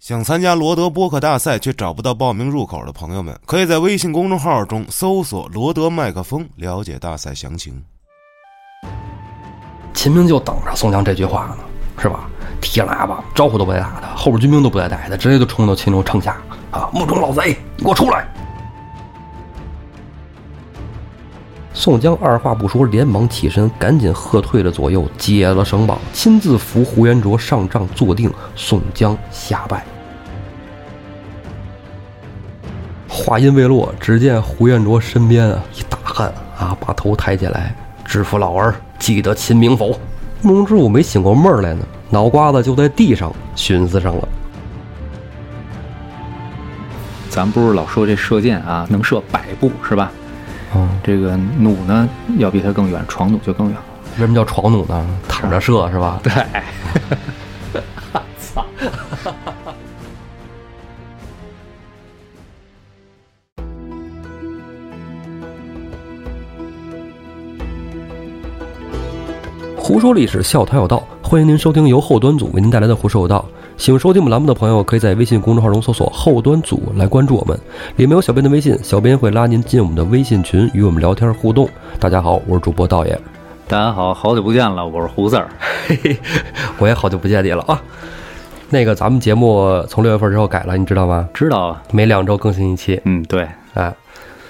想参加罗德播客大赛却找不到报名入口的朋友们，可以在微信公众号中搜索“罗德麦克风”了解大赛详情。秦明就等着宋江这句话呢，是吧？提喇叭，招呼都不带打的，后边军兵都不带带的，直接就冲到秦州城下啊！目中老贼，你给我出来！宋江二话不说，连忙起身，赶紧喝退了左右，解了绳绑，亲自扶胡延灼上帐坐定。宋江下拜。话音未落，只见胡延灼身边啊一大汉啊，把头抬起来，知府老儿，记得秦明否？慕容知府没醒过闷来呢，脑瓜子就在地上寻思上了。咱不是老说这射箭啊，能射百步是吧？嗯，这个弩呢，要比它更远，床弩就更远了。为什么叫床弩呢？躺着射是吧？对，操！胡说历史，笑谈有道，欢迎您收听由后端组为您带来的《胡说有道》。喜欢收听我们栏目的朋友，可以在微信公众号中搜索“后端组”来关注我们，里面有小编的微信，小编会拉您进我们的微信群，与我们聊天互动。大家好，我是主播道爷，大家好，好久不见了，我是胡四儿。嘿嘿，我也好久不见你了啊。那个，咱们节目从六月份之后改了，你知道吗？知道啊，每两周更新一期，嗯，对，哎，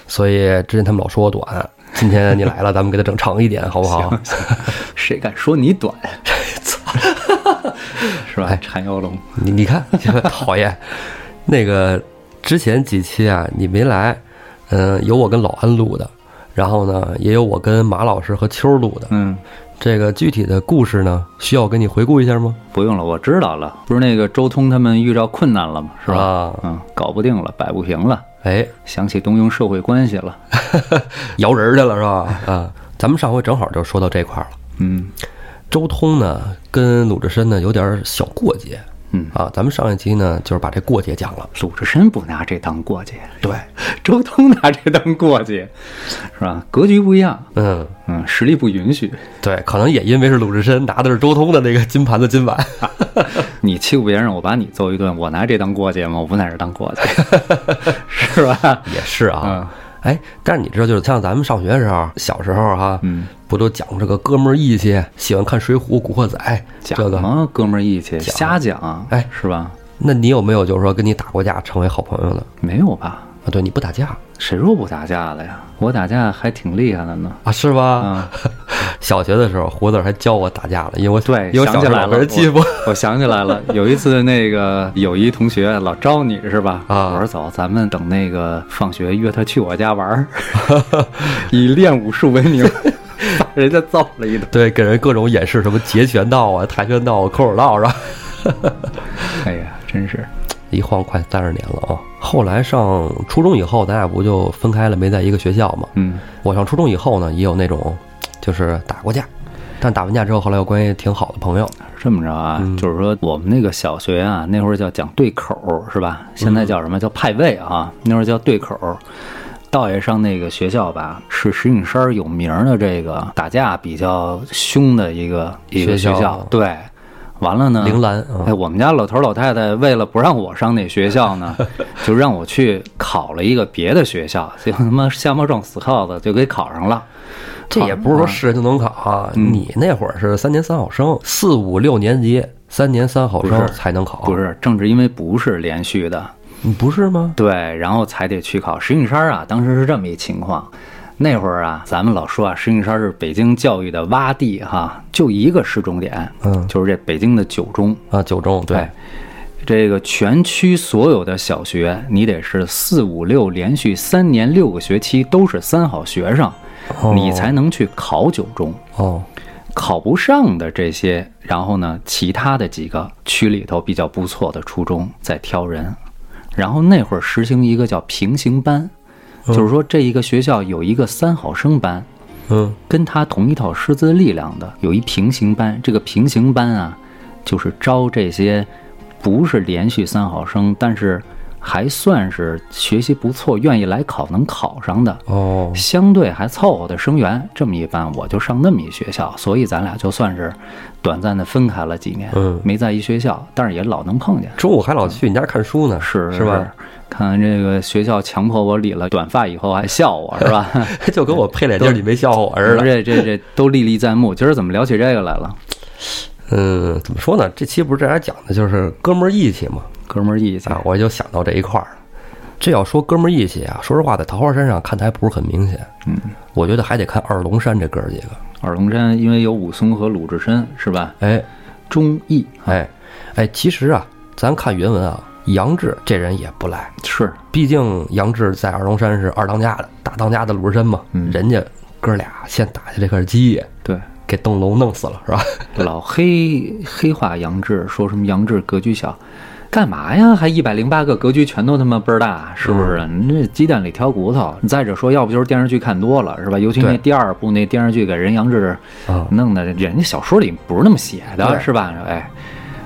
所以之前他们老说我短，今天你来了，咱们给它整长一点，好不好？谁敢说你短？操，是吧？哎缠腰龙，你你看，讨厌。那个之前几期啊，你没来，嗯、有我跟老安录的，然后呢，也有我跟马老师和秋录的。嗯，这个具体的故事呢，需要我跟你回顾一下吗？不用了，我知道了。不是那个周通他们遇到困难了吗？是吧？啊嗯，搞不定了，摆不平了，哎，想起动用社会关系了。摇人儿去了是吧？啊，咱们上回正好就说到这块儿了。嗯周通呢，跟鲁智深呢有点小过节嗯，啊。咱们上一期呢，就是把这过节讲了。鲁智深不拿这当过节，对，周通拿这当过节，是吧？格局不一样，嗯，嗯，实力不允许。对，可能也因为是鲁智深拿的是周通的那个金盘子金碗。你欺负别人，我把你揍一顿，我拿这当过节吗？我不拿这当过节，是吧？也是啊。嗯哎，但是你知道，就是像咱们上学的时候，小时候哈、嗯，不都讲这个哥们儿义气，喜欢看《水浒》《古惑仔》讲这个？吗？哥们儿义气，瞎讲，哎是吧？那你有没有就是说跟你打过架，成为好朋友的？没有吧？啊，对，你不打架谁说不打架了呀？我打架还挺厉害的呢。啊，是吧？啊，小学的时候，胡子还教我打架了，因为我对，因为想起来了，欺负。我 我想起来了，有一次那个有一同学老招你是吧？啊我说走，咱们等那个放学约他去我家玩儿，以练武术为名，把人家揍了一顿。对，给人各种演示什么截拳道啊、跆拳道啊、空手道是吧？哎呀，真是，一晃快三十年了啊！后来上初中以后，咱俩不就分开了，没在一个学校嘛。嗯我上初中以后呢，也有那种就是打过架，但打完架之后，后来有关系挺好的朋友。这么着啊，嗯就是说我们那个小学啊，那会儿叫讲对口是吧？现在叫什么叫派位啊？那会儿叫对口。道爷上那个学校吧，是石景山有名的这个打架比较凶的一个一个学校。对，完了呢，铃兰啊哎，我们家老头老太太为了不让我上那学校呢，就让我去考了一个别的学校，结果他妈瞎猫撞死耗子，就给考上了。这也不是说是人就能考啊，嗯你那会儿是三年三好生，四五六年级三年三好生才能考，不是，正是因为不是连续的，你不是吗？对，然后才得去考石景山啊。当时是这么一情况，那会儿啊，咱们老说啊，石景山是北京教育的洼地哈，就一个市重点，嗯就是这北京的九中。啊，九中对哎，这个全区所有的小学，你得是四五六连续三年六个学期都是三好学生，哦你才能去考九中。哦，考不上的这些，然后呢，其他的几个区里头比较不错的初中再挑人。然后那会儿实行一个叫平行班，就是说这一个学校有一个三好生班，嗯跟他同一套师资力量的有一平行班。这个平行班啊，就是招这些不是连续三好生，但是还算是学习不错，愿意来考能考上的，哦，相对还凑合的生源。这么一般，我就上那么一学校，所以咱俩就算是短暂的分开了几年，嗯没在一学校，但是也老能碰见。中午还老去你家看书呢，是是吧？？看这个学校强迫我理了短发以后还笑我是吧？就跟我配脸地儿你没笑话我似的。这这这都历历在目。今儿怎么聊起这个来了？嗯，怎么说呢？这期不是这俩讲的就是哥们儿义气嘛？哥们儿义气啊，我就想到这一块儿了。这要说哥们儿义气啊，说实话，在桃花山上看的还不是很明显。嗯，我觉得还得看二龙山这哥儿几个。二龙山因为有武松和鲁智深是吧？哎忠义哎哎，其实啊，咱看原文啊，杨志这人也不赖。是毕竟杨志在二龙山是二当家的，大当家的鲁智深嘛，嗯人家哥俩先打下这块基业，对。给邓龙弄死了，是吧？老黑黑化杨志，说什么杨志格局小，干嘛呀？还一百零八个格局全都他妈倍儿大，是不是？嗯你这鸡蛋里挑骨头。再者说，要不就是电视剧看多了，是吧？尤其那第二部那电视剧给人杨志啊，弄的，人家小说里不是那么写的，是吧？哎，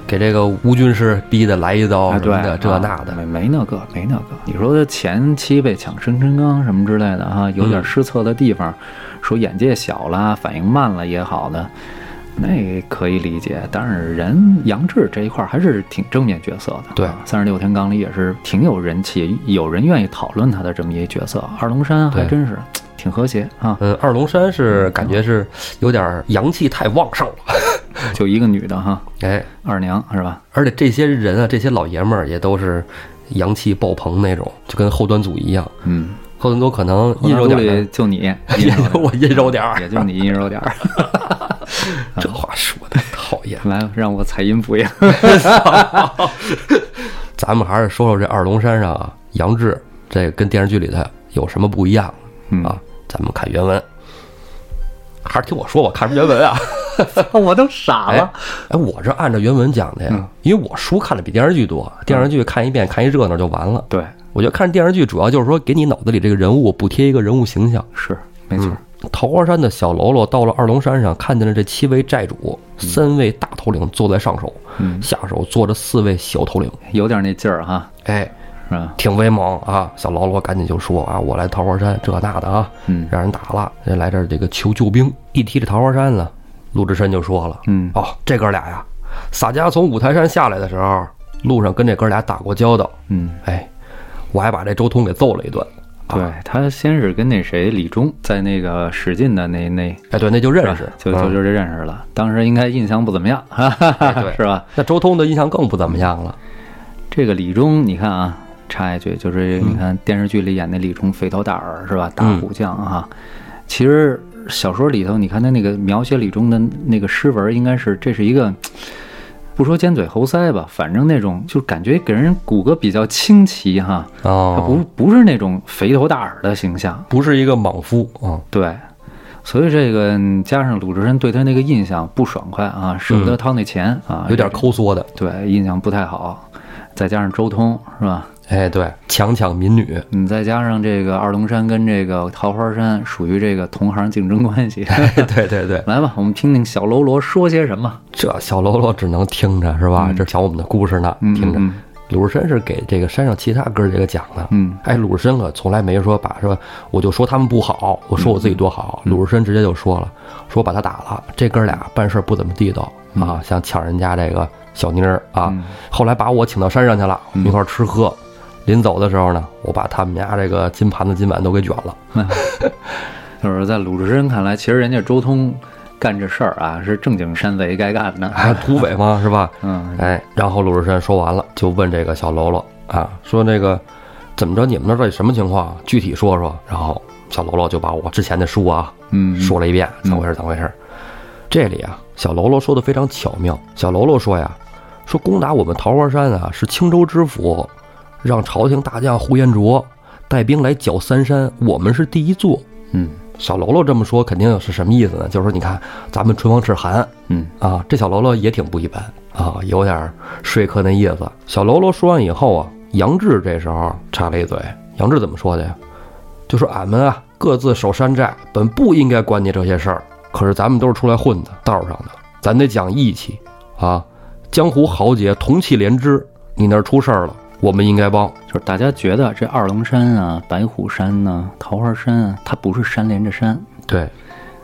给这个吴军师逼的来一刀啊，对什么的，，这啊那的。没没那个，没那个。你说他前期被抢生辰纲什么之类的哈，有点失策的地方，说眼界小了，反应慢了也好的，那可以理解。但是人杨志这一块儿还是挺正面角色的。对三十六天罡里也是挺有人气，有人愿意讨论他的这么一角色。二龙山还真是挺和谐啊，嗯，二龙山是感觉是有点阳气太旺盛了，就一个女的哈，哎，二娘是吧？而且这些人啊，这些老爷们儿也都是阳气爆棚那种，就跟后端组一样。嗯，后端组可能阴柔点儿，就你，也就我阴柔点儿。也就你阴柔点儿。这话说的讨厌。来，让我采阴补阳。咱们还是说说这二龙山上啊，杨志这跟电视剧里头有什么不一样嗯啊？咱们看原文，还是听我说吧，看什么原文啊？我都傻哎。哎，我这按照原文讲的呀嗯，因为我书看的比电视剧多，电视剧看一遍看一热闹就完了。对，我觉得看电视剧主要就是说给你脑子里这个人物补贴一个人物形象。是没错。桃花山的小喽啰到了二龙山上，看见了这七位寨主，三位大头领坐在上手，嗯，下手坐着四位小头领。有点那劲儿哈，哎，是吧？挺威猛啊！小喽啰赶紧就说啊，我来桃花山这那的啊，嗯让人打了，人来这儿这个求救兵。一提这桃花山呢，陆志深就说了，嗯哦，这哥俩呀，洒家从五台山下来的时候，路上跟这哥俩打过交道，嗯，哎，我还把这周通给揍了一顿。啊对他先是跟那谁李忠在那个史进的那那哎，对，那就认识，嗯就就就这认识了。当时应该印象不怎么样，哈哈哈对是吧？那周通的印象更不怎么样了。这个李忠，你看啊，插一句，就是嗯你看电视剧里演那李忠肥头大耳是吧？大虎将啊，其实小说里头你看他那个描写李忠的那个诗文，应该是这是一个。不说尖嘴猴腮吧，反正那种就感觉给人骨骼比较清奇哈，不不是那种肥头大耳的形象，不是一个莽夫啊。对，所以这个嗯加上鲁智深对他那个印象不爽快啊，舍不得掏那钱啊，嗯有点抠缩的，对，印象不太好。再加上周通是吧？哎，对，强抢民女，你再加上这个二龙山跟这个桃花山属于这个同行竞争关系。对对对，来吧，我们听听小喽啰说些什么。这小喽啰只能听着是吧？嗯这讲我们的故事呢，嗯听着。嗯鲁智深是给这个山上其他哥儿几个讲的，嗯哎，鲁智深可从来没说把说我就说他们不好，我说我自己多好。嗯鲁智深直接就说了，说把他打了，这哥俩办事不怎么地道嗯啊，想抢人家这个小妮儿啊，嗯后来把我请到山上去了，我们一块儿吃喝。临走的时候呢，我把他们家这个金盘子金碗都给卷了。嗯，就是在鲁智深看来，其实人家周通干这事儿啊，是正经山贼该干的。还土匪嘛，是吧？嗯哎，然后鲁智深说完了，就问这个小喽啰啊，说那个怎么着，你们那儿到底什么情况？具体说说。然后小喽啰就把我之前的书啊嗯，说了一遍，怎么回事？怎么回事？这里啊，小喽啰说的非常巧妙。小喽啰说呀，说攻打我们桃花山啊，是青州知府让朝廷大将呼延灼带兵来剿三山，我们是第一座。嗯小喽啰这么说，肯定是什么意思呢？就是说，你看咱们唇亡齿寒，嗯啊，这小喽啰也挺不一般啊，有点说客那意思。小喽啰说完以后啊，杨志这时候插了一嘴。杨志怎么说的呀？就说俺们啊，各自守山寨，本不应该管你这些事儿。可是咱们都是出来混的，道上的，咱得讲义气啊。江湖豪杰同气连枝，你那儿出事儿了，我们应该帮。就是大家觉得这二龙山啊、白虎山呐、桃花山啊，它不是山连着山。对，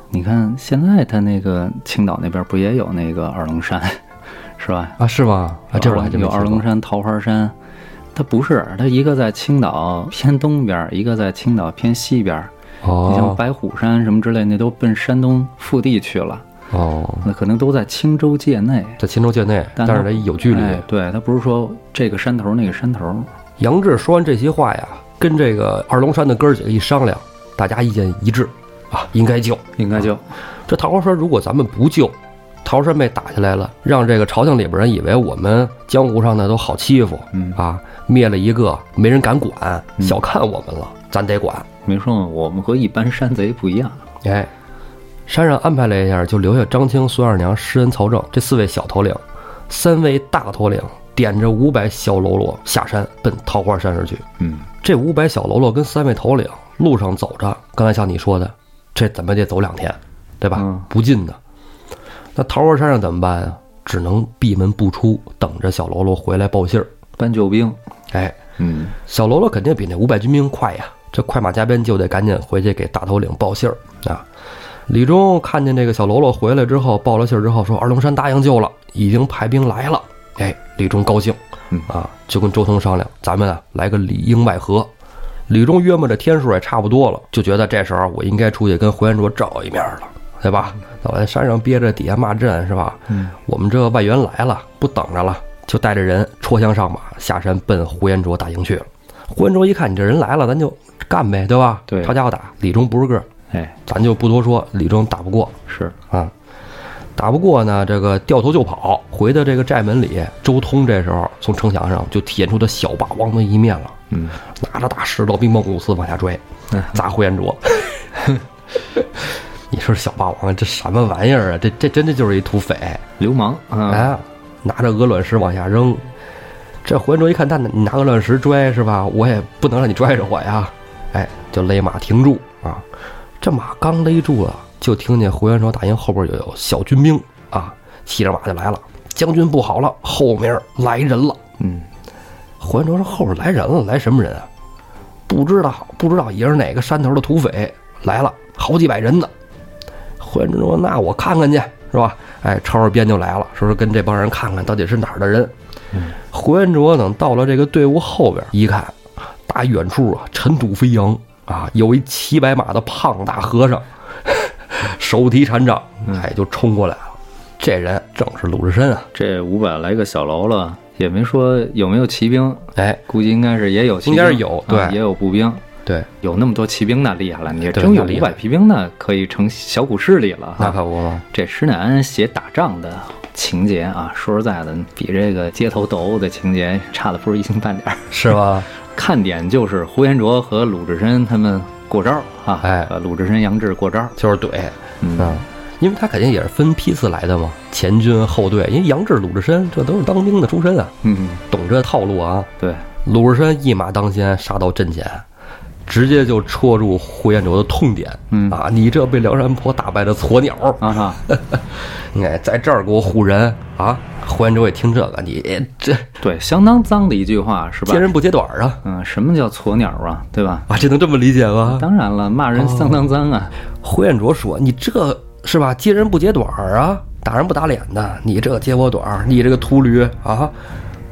你看现在它那个青岛那边不也有那个二龙山，是吧？啊，是吗？啊，这我还真没有二龙山、桃花山，它不是，它一个在青岛偏东边，一个在青岛偏西边。哦你像哦白虎山什么之类，那都奔山东腹地去了，哦，那可能都在青州界内。在青州界内，但是但它得有距离。哎对，它不是说这个山头那个山头。杨志说完这些话呀，跟这个二龙山的哥儿几个一商量，大家意见一致啊，应该救。应该救这桃花山如果咱们不救，桃花山被打下来了，让这个朝廷里边人以为我们江湖上的都好欺负嗯啊，灭了一个没人敢管，嗯小看我们了，咱得管。没说嘛我们和一般山贼不一样。哎，山上安排了一下，就留下张青、孙二娘、施恩、曹正这四位小头领，三位大头领点着五百小喽啰下山奔桃花山而去。嗯，这五百小喽啰跟三位头领路上走着，刚才像你说的，这怎么得走两天，对吧？嗯不近的。那桃花山上怎么办啊？只能闭门不出，等着小喽啰回来报信儿。搬救兵。哎，嗯小喽啰肯定比那五百军兵快呀，这快马加鞭就得赶紧回去给大头领报信儿啊。李忠看见这个小喽啰回来之后，报了信儿之后说：“二龙山答应救了，已经派兵来了。”哎，李忠高兴嗯，啊，就跟周通商量，咱们啊来个里应外合。李忠约摸着天数也差不多了，就觉得这时候我应该出去跟胡延灼照一面了，对吧？那我在山上憋着，底下骂阵是吧？嗯，我们这外援来了，不等着了，就带着人戳枪上马，下山奔胡延灼大营去了。胡延灼一看你这人来了，咱就干呗，对吧？对抄家伙打。李忠不是个儿，哎，咱就不多说，李忠打不过是啊，打不过呢，这个掉头就跑，回到这个寨门里。周通这时候从城墙上就体现出他小霸王的一面了，嗯，拿着大石头兵猛五四往下追嗯，砸呼延灼。你说小霸王这什么玩意儿啊？这这真的就是一土匪。流氓啊。哎，拿着鹅卵石往下扔。这胡延灼一看，那你拿个卵石拽是吧？我也不能让你拽着我呀。哎，就勒马停住啊。这马刚勒住了，就听见胡延灼大营后边有有小军兵啊，骑着马就来了。将军不好了，后面来人了。嗯，胡延灼说：“后边来人了，来什么人啊？不知道，不知道，也是哪个山头的土匪来了，好几百人呢。”胡延灼说：“那我看看去，是吧？”哎，抄着鞭就来了，说是跟这帮人看看到底是哪儿的人。胡元卓等到了这个队伍后边，一看，大远处啊，尘土飞扬啊，有一骑白马的胖大和尚，手提禅杖，哎，就冲过来了。这人正是鲁智深啊！这五百来个小喽啰，也没说有没有骑兵，哎，估计应该是也有骑兵，应该是有对啊也有步兵。对，有那么多骑兵那厉害了，你对真有五百骑兵那可以成小股势力了那。可不吗。这施耐庵写打仗的情节啊，说实在的，比这个街头斗殴的情节差的不是一星半点儿。是吧？看点就是呼延灼和鲁智深他们过招啊，哎。呃鲁智深、杨志过招，就是怼，嗯。啊，因为他肯定也是分批次来的嘛，前军后队。因为杨志、鲁智深这都是当兵的出身啊，嗯，懂这套路啊。对，鲁智深一马当先，杀到阵前，直接就戳住呼延灼的痛点。嗯啊，你这被梁山泊打败的鸵鸟，啊哈，哎，在这儿给我唬人啊！呼延灼也听这个，你这对，相当脏的一句话是吧揭？人不揭短儿啊！嗯，什么叫鸵鸟啊，对吧？啊，这能这么理解吗？当然了，骂人相当脏啊。呼延灼说：“你这是吧？揭人不揭短儿啊，打人不打脸的，你这揭我短儿，你这个秃驴啊，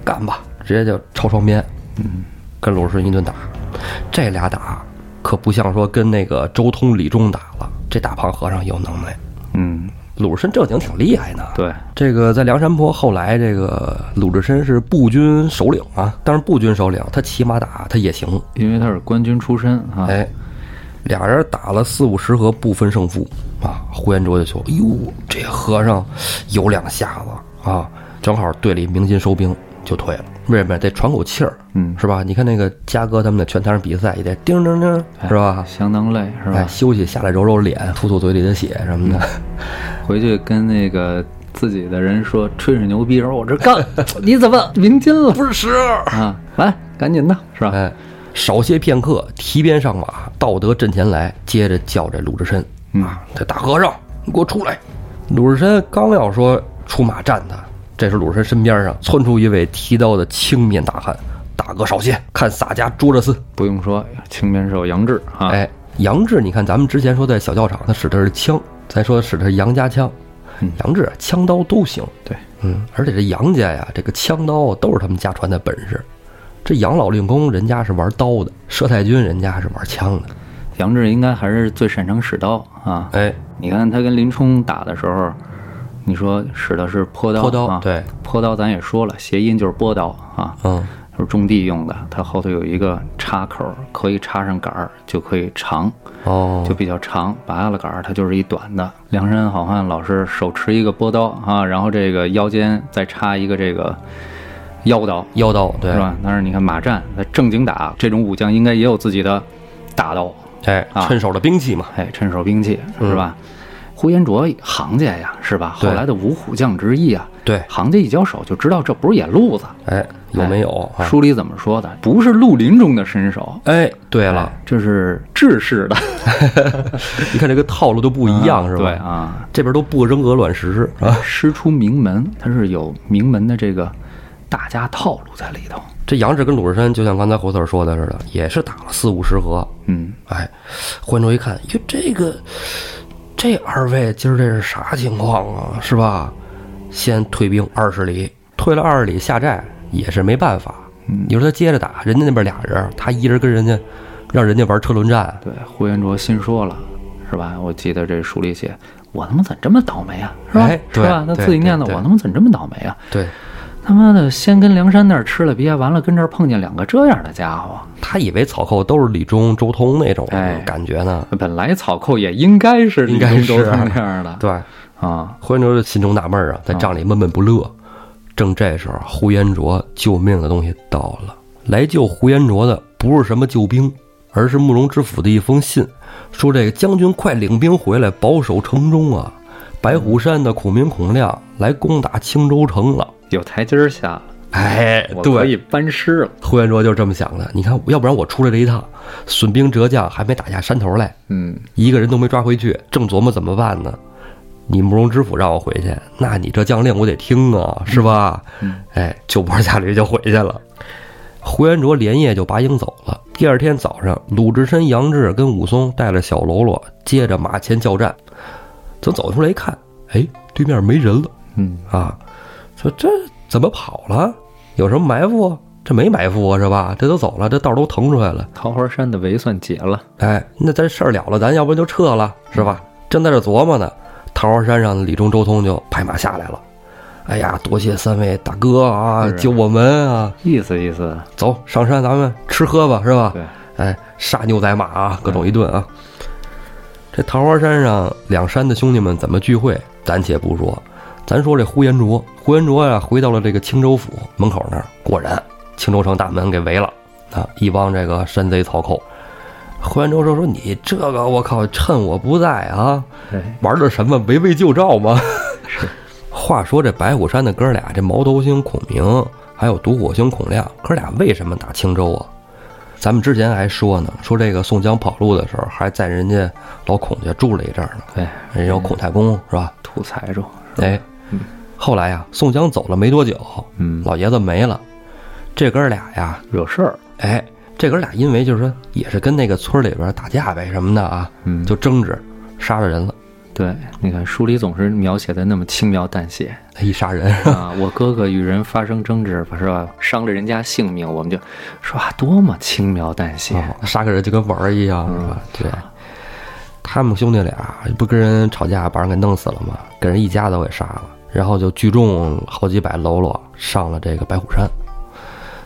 干吧！”直接就抄双边，嗯，跟鲁智深一顿打。这俩打可不像说跟那个周通、李忠打了，这大胖和尚有能耐，嗯，鲁智深正经挺厉害呢。对，这个在梁山泊后来，这个鲁智深是步军首领啊，但是步军首领他骑马打他也行，因为他是官军出身啊。哎，俩人打了四五十合，不分胜负啊。呼延灼就说：“哎呦，这和尚有两下子啊，正好队里鸣金收兵就退了。为什么得喘口气儿？嗯是吧？你看那个嘉哥他们的拳台上比赛也得叮叮叮，是吧？相当累是哎，吧？休息下来揉揉脸，吐吐嘴里的血什么的。回去跟那个自己的人说，吹吹牛逼，说我这干，你怎么鸣金了？不是时啊，来，赶紧的，是吧？哎，少歇片刻，提鞭上马，到得阵前来，接着叫这鲁智深啊，这大和尚，你给我出来！鲁智深刚要说出马战他，这时鲁智深身边上窜出一位提刀的青面大汉，大哥少谢，看洒家捉着厮。不用说，青面兽杨志啊，哎，杨志，你看咱们之前说在小教场他使的是枪，咱说使的是杨家枪，嗯杨志枪刀都行。对，嗯，而且这杨家呀，这个枪刀都是他们家传的本事。这杨老令公人家是玩刀的，佘太君人家是玩枪的。杨志应该还是最擅长使刀啊。哎，你看他跟林冲打的时候，你说使的是坡刀，坡刀啊，对，坡刀咱也说了，谐音就是波刀啊，嗯，就是种地用的，它后头有一个插口，可以插上杆儿，就可以长，哦，就比较长。拔了杆儿，它就是一短的。梁山好汉老是手持一个波刀啊，然后这个腰间再插一个这个腰刀，腰刀，对是？吧？但是你看马战，他正经打这种武将，应该也有自己的大刀，哎，啊趁手的兵器嘛。哎，趁手兵器是吧？呼延灼行家呀，是吧？对后来的五虎将之一啊，对，行家一交手就知道这不是野路子。哎，有没有？啊书里怎么说的？不是绿林中的身手。哎，对了，哎，这是制式的 你看这个套路都不一样，是吧？对啊，这边都不扔鹅卵石啊。师出名门，它是有名门的这个大家套路在里头。这杨志跟鲁智深就像刚才胡四儿说的似的，也是打了四五十合。嗯，哎，呼延灼一看，哟，这个这二位今儿这是啥情况啊？是吧？先退兵二十里，退了二十里下寨也是没办法。你说他接着打，人家那边俩人，他一人跟人家，让人家玩车轮战。对，呼延灼心说了，是吧？我记得这书里写，我他妈怎么这么倒霉啊？是吧？哎是吧？对他自己念叨，我他妈怎么这么倒霉啊？对他妈的，先跟梁山那儿吃了鳖，完了跟这儿碰见两个这样的家伙。他以为草寇都是李忠、周通那种哎感觉呢。本来草寇也应该是李应该是忠周通那样的 对，啊，呼延灼心中纳闷儿啊，在帐里闷闷不乐。正这时候，呼延灼救命的东西到了。来救呼延灼的不是什么救兵，而是慕容知府的一封信，说这个将军快领兵回来，保守城中啊！白虎山的孔明、孔亮来攻打青州城了。有台阶儿下了，哎对可以班师了。呼延灼就这么想的。你看，要不然我出来这一趟，损兵折将，还没打下山头来，嗯，一个人都没抓回去，正琢磨怎么办呢。你慕容知府让我回去，那你这将令我得听啊，是吧？嗯哎，就坡下驴就回去了。呼延灼连夜就拔营走了。第二天早上，鲁智深、杨志跟武松带着小喽啰，接着马前叫战。等走出来一看，哎，对面没人了嗯，啊！说这怎么跑了？有什么埋伏啊？这没埋伏啊，是吧？这都走了，这道都腾出来了。桃花山的围算解了。哎，那咱事儿了了，咱要不然就撤了，是吧？正在这琢磨呢，桃花山上的李忠、周通就拍马下来了。哎呀，多谢三位大哥啊，是救我们啊！意思意思，走上山，咱们吃喝吧，是吧？对，哎，杀牛宰马啊，各种一顿啊。这桃花山上两山的兄弟们怎么聚会，暂且不说，咱说这呼延灼，呼延灼呀、回到了这个青州府门口那儿，果然青州城大门给围了啊，一帮这个山贼草寇。呼延灼说：“说你这个，我靠，趁我不在啊，哎，玩的什么围魏救赵吗？是。话说这白虎山的哥俩，这毛头星孔明，还有独火星孔亮，哥俩为什么打青州啊？咱们之前还说呢，说这个宋江跑路的时候，还在人家老孔家住了一阵儿呢，对，人家有孔太公是吧？土财主，哎，后来呀，宋江走了没多久，嗯，老爷子没了，这哥俩呀，惹事儿，哎，这哥俩因为就是说也是跟那个村里边打架呗什么的啊，嗯，就争执，杀了人了，对，你看书里总是描写的那么轻描淡写一杀人，啊，我哥哥与人发生争执，是吧？伤了人家性命，我们就说啊，多么轻描淡写，哦杀个人就跟玩儿一样，是吧？对，他们兄弟俩不跟人吵架，把人给弄死了吗？给人一家都给杀了，然后就聚众好几百喽啰上了这个白虎山。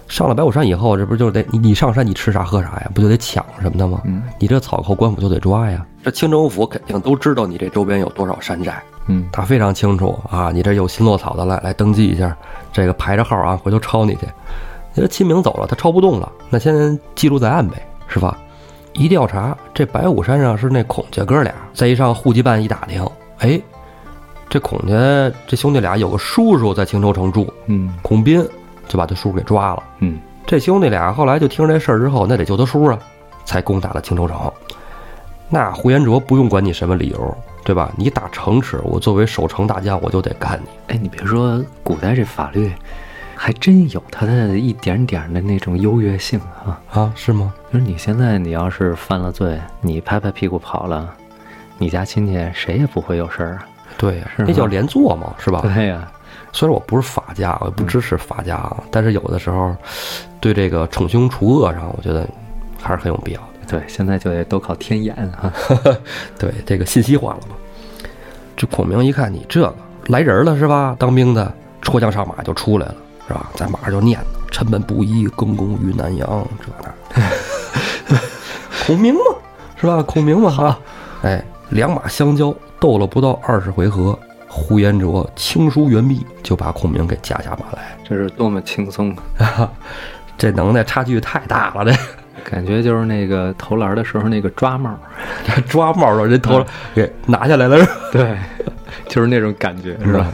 上了白虎山以后，这不就得你你上山你吃啥喝啥呀？不就得抢什么的吗？嗯你这草寇官府就得抓呀。这青州府肯定都知道你这周边有多少山寨，嗯，他非常清楚啊，你这有新落草的来来登记一下，这个排着号啊，回头抄你去。你这秦明走了，他抄不动了，那先记录在案呗，是吧？一调查，这白虎山上是那孔家哥俩，再一上户籍办一打听，哎，这孔家这兄弟俩有个叔叔在青州城住，嗯孔斌，就把他叔叔给抓了。嗯，这兄弟俩后来就听这事儿之后，那得救他叔啊，才攻打了青州城。那呼延灼不用管你什么理由，对吧？你打城池，我作为守城大将，我就得干你。哎，你别说，古代这法律还真有它的一点点的那种优越性啊。啊，是吗？就是你现在你要是犯了罪，你拍拍屁股跑了，你家亲戚谁也不会有事儿啊。对呀，是那叫连坐嘛，是吧？对呀、虽然我不是法家，我也不支持法家啊，但是有的时候对这个惩凶除恶上，我觉得还是很有必要的。对，现在就得都靠天眼啊。对，这个信息化了嘛。这孔明一看你这个来人了是吧？当兵的戳枪上马就出来了是吧？在马上就念叨：“臣本布衣，更功于南阳。”这那，孔明嘛是吧？孔明嘛哈，哎，两马相交，斗了不到二十回合，呼延灼轻舒猿臂就把孔明给架下马来。这是多么轻松啊，这能耐差距太大了，这感觉就是那个投篮的时候那个抓帽，这 抓帽了人头给拿下来了。是吧对，就是那种感觉，是吧？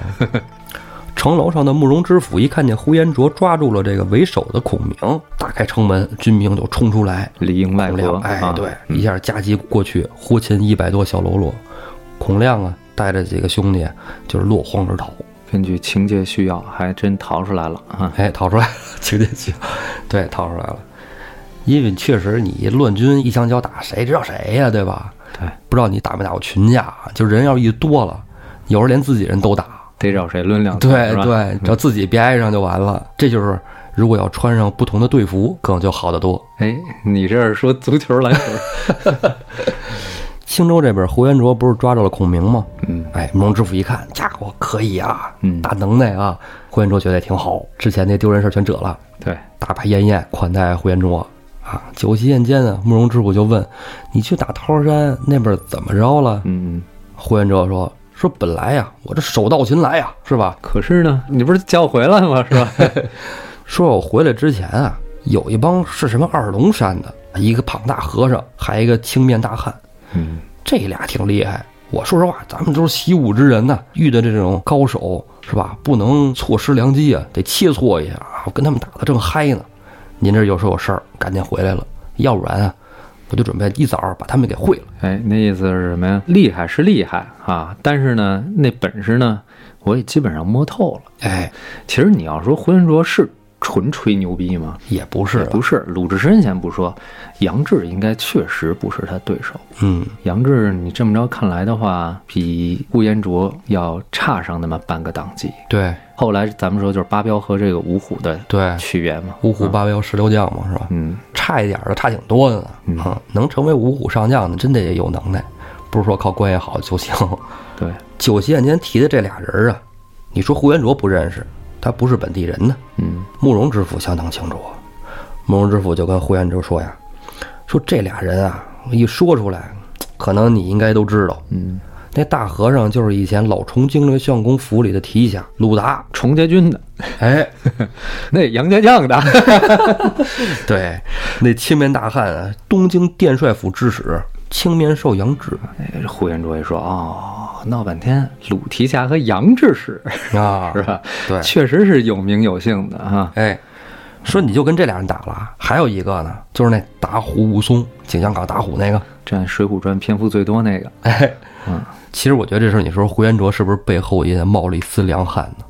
城楼上的慕容知府一看见呼延灼抓住了这个为首的孔明，打开城门，军兵就冲出来。里应外合哎啊，对，一下夹击过去，呼擒一百多小喽啰。孔亮啊，带着几个兄弟就是落荒而逃。根据情节需要，还真逃出来了啊。哎，逃出来了，情节需要，对，逃出来了。因为确实你乱军一枪交打，谁知道谁呀、对吧？对，不知道你打没打过群架，就人要一多了，有时候连自己人都打。得找谁抡两下对对，只要自己别挨上就完了。这就是如果要穿上不同的队服，可能就好得多。哎，你这是说足球篮球？青州这边，胡延灼不是抓着了孔明吗？嗯，哎，慕容知府一看，家伙可以啊，嗯大能耐啊！胡延灼觉得也挺好，之前那丢人事儿全遮了，对，大摆宴宴款待胡延灼啊。酒席宴间啊，慕容知府就问：“你去打桃山那边怎么着了嗯，？”呼延灼说：“说本来呀、我这手到擒来呀、是吧？可是呢，你不是叫我回来吗？是吧？说我回来之前啊，有一帮是什么二龙山的，一个胖大和尚，还一个青面大汉，嗯，这俩挺厉害。我说实话，咱们都是习武之人呢，遇到这种高手是吧，不能错失良机啊，得切磋一下啊。我跟他们打的正嗨呢，您这有时候有事儿，赶紧回来了，要不然啊，我就准备一早把他们给会了。哎，那意思是什么呀？厉害是厉害啊，但是呢，那本事呢，我也基本上摸透了。哎，其实你要说呼延灼是纯吹牛逼吗？也不是啊，不是，鲁智深先不说，杨志应该确实不是他对手。嗯，杨志，你这么着看来的话，比呼延灼要差上那么半个档级。对后来咱们说就是八彪和这个五虎的对，区别嘛。五虎八彪十六将嘛，是吧？嗯，差一点儿的差挺多的呢。嗯啊，能成为五虎上将的，真得有能耐，不是说靠关系好就行。对，九席宴前提的这俩人啊，你说呼延灼不认识，他不是本地人呢。嗯慕容知府相当清楚啊。慕容知府就跟呼延灼说呀：“说这俩人啊，一说出来，可能你应该都知道。嗯，那大和尚就是以前老崇经略相公府里的提辖鲁达。崇家军的，哎，那杨家将的。对，那青面大汉啊，东京殿帅府知使青面兽杨志呼延灼一说，哦，闹半天，鲁提辖和杨志士啊 是吧？对确实是有名有姓的哈。哎，说你就跟这俩人打了，还有一个呢，就是那打虎武松，景阳冈打虎那个。占《水浒传》篇幅最多那个，哎，嗯，其实我觉得这事儿，你说呼延灼是不是背后也冒了一丝凉汗呢？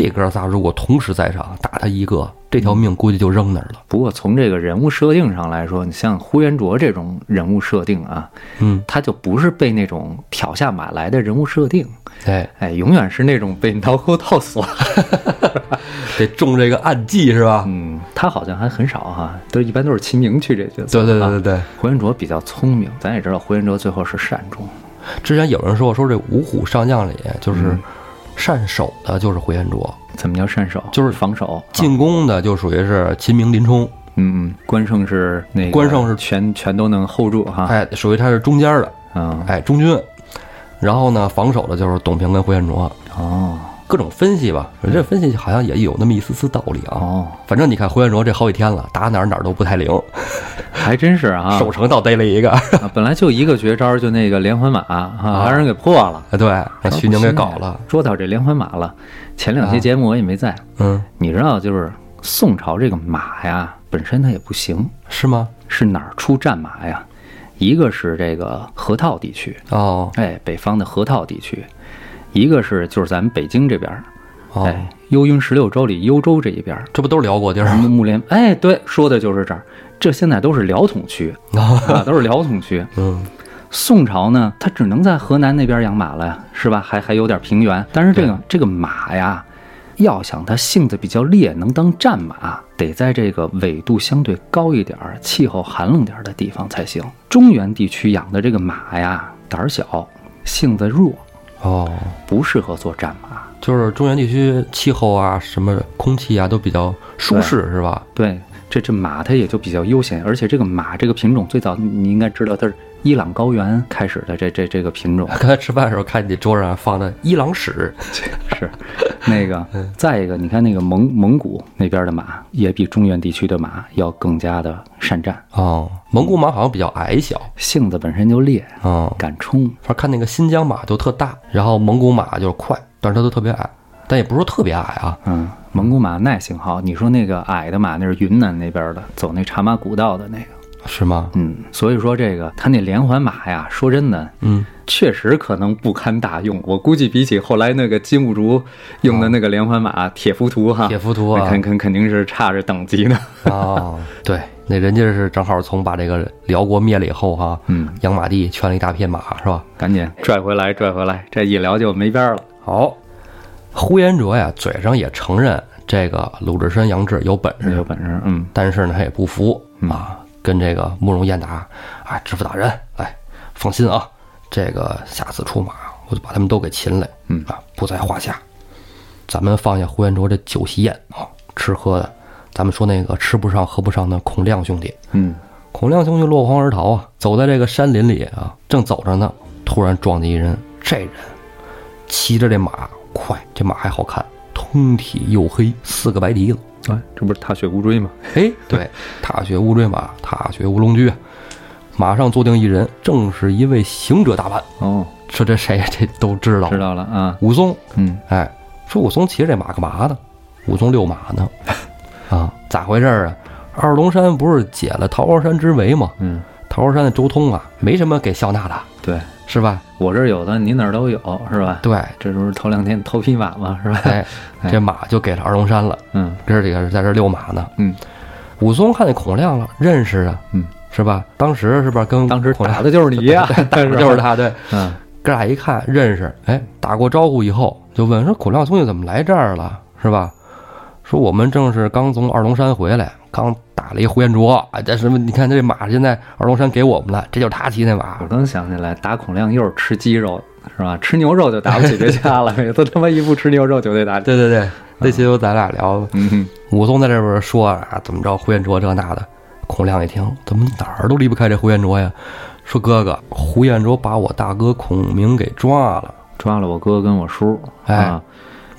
这哥仨如果同时在场，打他一个，这条命估计就扔那儿了。不过从这个人物设定上来说，你像呼延灼这种人物设定啊，嗯，他就不是被那种挑下马来的人物设定，哎，哎，永远是那种被牢沟套索。得中这个暗计是吧？嗯，他好像还很少哈，都一般都是秦明去这角色。对对对对啊对。呼延灼比较聪明，咱也知道呼延灼最后是善终。之前有人说说这五虎上将里，就是嗯善守的，就是呼延灼；怎么叫善守？就是防守。进攻的就属于是秦明、林冲，嗯嗯，关胜是那个关胜是全全都能 hold 住哈。哎，属于他是中间的，嗯哎，中军。然后呢，防守的就是董平跟呼延灼。哦各种分析吧，这分析好像也有那么一丝丝道理啊。哦，反正你看呼延灼这好几天了，打哪儿哪儿都不太灵，还真是啊。守城倒逮了一个，啊本来就一个绝招，就那个连环马啊，让人给破了。哎对，把徐宁给搞了。说到这连环马了，前两期节目我也没在，嗯，你知道，就是宋朝这个马呀，本身它也不行，是吗？是哪儿出战马呀？一个是这个河套地区，哦哎，北方的河套地区；一个是就是咱们北京这边儿，哦，哎，幽云十六州里幽州这一边儿，这不都是辽国地儿吗？木莲，哎，对，说的就是这儿。这现在都是辽统区 啊，都是辽统区。嗯，宋朝呢，它只能在河南那边养马了呀，是吧？还还有点平原，但是这个这个马呀，要想它性子比较烈，能当战马，得在这个纬度相对高一点儿、气候寒冷点儿的地方才行。中原地区养的这个马呀，胆儿小，性子弱，哦，不适合做战马。就是中原地区气候啊，什么空气啊都比较舒适，是吧？对，这这马它也就比较悠闲，而且这个马这个品种最早你应该知道，它是伊朗高原开始的这这这个品种。刚才吃饭的时候看你桌上放的伊朗史，是，那个，再一个，你看那个蒙蒙古那边的马，也比中原地区的马要更加的善战，哦，蒙古马好像比较矮小，性子本身就烈，哦，敢冲。反正看那个新疆马就特大，然后蒙古马就是快，但是它都特别矮，但也不是说特别矮啊。嗯，蒙古马耐性好。你说那个矮的马，那是云南那边的，走那茶马古道的那个。是吗？嗯，所以说这个他那连环马呀，说真的，嗯，确实可能不堪大用。我估计比起后来那个金兀术用的那个连环马铁浮屠哈，铁浮屠啊，肯肯肯定是差着等级的。哦，对，那人家是正好从把这个辽国灭了以后哈，嗯，养马地圈了一大片马，是吧？赶紧拽回来，拽回来，这一聊就没边儿了。好，呼延灼呀，嘴上也承认这个鲁智深、杨志有本事，有本事，嗯但是呢，他也不服啊，跟这个慕容燕达，啊，知府大人，来，放心啊，这个下次出马，我就把他们都给擒来，嗯啊，不在话下。咱们放下呼延灼这酒席宴啊，吃喝的，咱们说那个吃不上喝不上的孔亮兄弟，嗯，孔亮兄弟落荒而逃啊，走在这个山林里啊，正走着呢，突然撞见一人，这人骑着这马快，这马还好看，通体黝黑，四个白蹄子。哎，这不是踏雪乌骓吗？哎，对，踏雪乌骓马，踏雪乌龙驹，马上坐定一人，正是一位行者打扮。哦，说这谁这都知道，知道了啊，武松。嗯，哎，说武松骑着这马干嘛呢？武松遛马呢。啊，咋回事儿啊？二龙山不是解了桃花山之围吗？嗯，桃花山的周通啊，没什么给笑纳的，对是吧？我这儿有的，你哪儿都有，是吧？对，这不是头两天头匹马嘛，是吧？哎，这马就给了二龙山了。嗯哥儿几个是在这遛马呢。嗯，武松看见孔亮了，认识啊，嗯，是吧？当时是不是跟当时打的就是你呀，打的就是他？对，嗯，哥俩一看认识，哎，打过招呼以后就问说：“孔亮兄弟怎么来这儿了？是吧？”说我们正是刚从二龙山回来，刚打了一呼延灼啊。这什么？你看这马现在二龙山给我们了，这就是他骑那马我。刚想起来，打孔亮又是吃鸡肉，是吧？吃牛肉就打不起这架了，每次他妈一不吃牛肉就得打。对对对，那期就咱俩聊。嗯，武松在这边说啊，怎么着呼延灼这那的。孔亮一听，怎么哪儿都离不开这呼延灼呀？说哥哥，呼延灼把我大哥孔明给抓了。抓了我哥跟我叔，哎啊，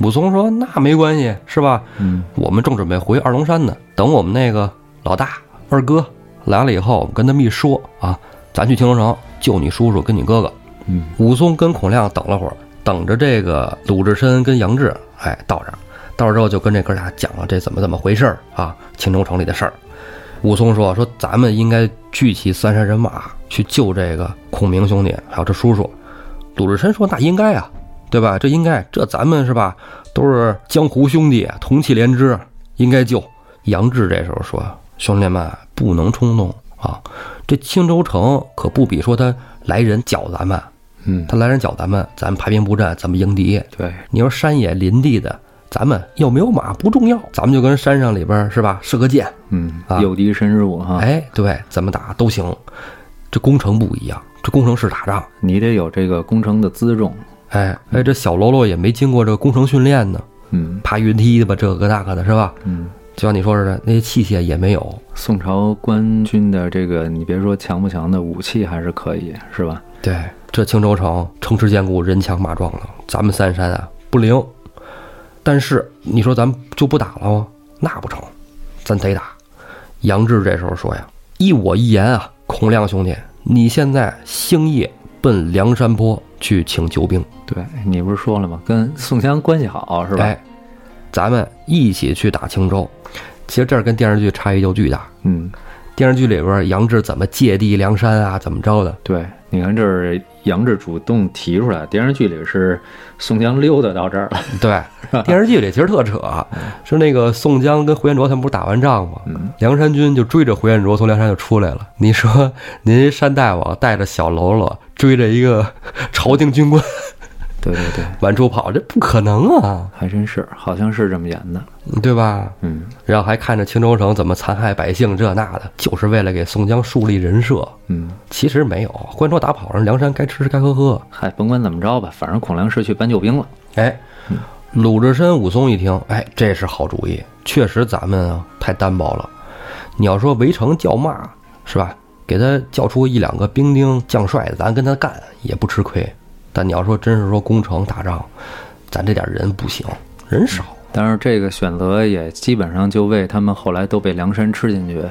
武松说：“那没关系，是吧？嗯我们正准备回二龙山呢，等我们那个老大二哥来了以后，我们跟他们一说啊，咱去青州城救你叔叔跟你哥哥。嗯，武松跟孔亮等了会儿，等着这个鲁智深跟杨志，哎，到这儿，到这儿之后就跟这哥俩讲了这怎么怎么回事儿啊，青州城里的事儿。武松说：“说咱们应该聚齐三山人马去救这个孔明兄弟，还有这叔叔。”鲁智深说：“那应该啊，对吧？这应该，这咱们是吧？都是江湖兄弟，同气连枝，应该救。”杨志这时候说：“兄弟们，不能冲动啊！这青州城可不比说他来人搅咱们，嗯，他来人搅咱们，咱排兵布阵，怎么迎敌？对，你说山野林地的，咱们有没有马不重要，咱们就跟山上里边是吧，射个箭，嗯啊，诱敌深入哈，哎，对，怎么打都行。这攻城不一样，这攻城是打仗，你得有这个攻城的辎重，哎哎，这小喽啰也没经过这个工程训练呢，嗯爬云梯的吧，这个那个的是吧？嗯。就像你说似的，那些器械也没有。宋朝官军的这个，你别说强不强的武器还是可以，是吧？对，这青州城城池坚固，人强马壮的，咱们三山啊不灵。但是你说咱们就不打了吗？那不成，咱得打。杨志这时候说呀：“依我一言啊，孔亮兄弟，你现在星夜奔梁山坡去请救兵，对你不是说了吗？跟宋江关系好，是吧？哎，咱们一起去打青州。其实这儿跟电视剧差异就巨大。嗯，电视剧里边杨志怎么借地梁山啊，怎么着的？对，你看，这是杨志主动提出来，电视剧里是宋江溜达到这儿了。对，电视剧里其实特扯，是那个宋江跟胡延灼他们不是打完仗吗？嗯梁山军就追着胡延灼从梁山就出来了。你说您山大王带着小喽啰追着一个 朝廷军官对对对，往出跑，这不可能啊，还真是，好像是这么演的。对吧？嗯然后还看着青州城怎么残害百姓这那的，就是为了给宋江树立人设。嗯，其实没有，胡延灼打跑了，梁山该吃吃该喝喝。嗨，甭管怎么着吧，反正孔良是去搬救兵了。哎，鲁智深、武松一听，哎，这是好主意，确实咱们啊太单薄了。你要说围城叫骂是吧？给他叫出一两个兵丁将帅，咱跟他干也不吃亏。但你要说真是说攻城打仗，咱这点人不行，人少。但是这个选择也基本上就为他们后来都被梁山吃进去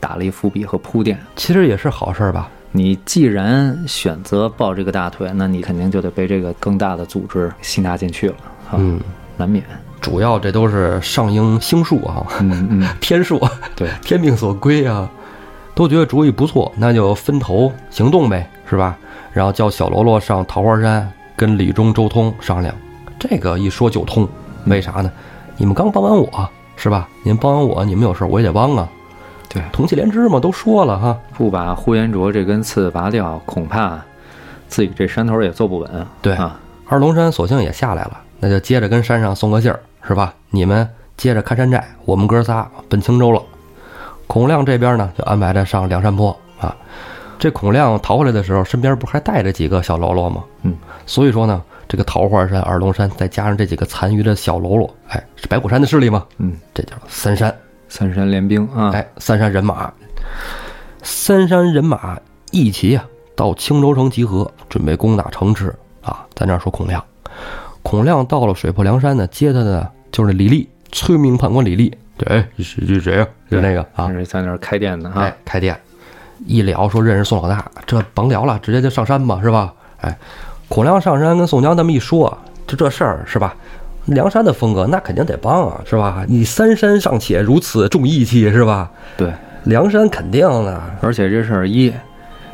打了一伏笔和铺垫。其实也是好事儿吧？你既然选择抱这个大腿，那你肯定就得被这个更大的组织吸纳进去了啊，嗯，难免。主要这都是上应星数啊，嗯嗯，天数，对，天命所归啊，都觉得主意不错，那就分头行动呗，是吧？然后叫小喽啰上桃花山跟李忠、周通商量。这个一说就通，为啥呢？你们刚帮完我，是吧？您帮完我，你们有事我也得帮啊，对，同气连枝嘛，都说了哈。不把呼延灼这根刺拔掉，恐怕自己这山头也坐不稳。对啊，二龙山索性也下来了，那就接着跟山上送个信儿，是吧？你们接着看山寨，我们哥仨奔青州了。孔亮这边呢，就安排着上梁山坡啊。这孔亮逃回来的时候，身边不还带着几个小喽啰吗？嗯，所以说呢，这个桃花山、二龙山，再加上这几个残余的小喽啰，哎，是白虎山的势力吗？嗯，这叫三山，三山联兵啊，哎，三山人马，三山人马一齐啊，到青州城集合，准备攻打城池啊。在那儿说孔亮，孔亮到了水泊梁山呢，接他的就是李立，催命判官李立。对，哎是是谁呀？就那个啊，是在那儿开店的啊哎，，开店，一聊说认识宋老大，这甭聊了，直接就上山吧，是吧？哎，孔亮上山跟宋江那么一说，就这事儿是吧？梁山的风格那肯定得帮啊，是吧？你三山尚且如此重义气，是吧？对，梁山肯定的，而且这事儿一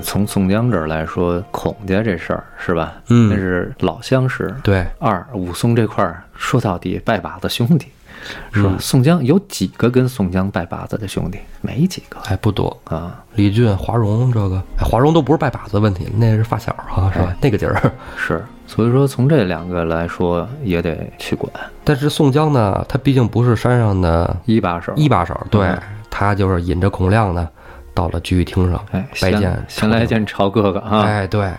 从宋江这儿来说，孔家这事儿是吧？嗯那是老相识。对，二武松这块儿说到底拜把子兄弟，是吧？嗯宋江有几个跟宋江拜把子的兄弟？没几个还不多。啊。李俊、华容这个，哎华容都不是拜把子的问题，那是发小啊，是吧？哎那个劲儿。是，所以说从这两个来说，也得去管但是宋江呢，他毕竟不是山上的一把手。一把手，对嗯他就是引着孔亮呢，到了聚义厅上哎，拜见先先来见朝哥哥啊。哎，对，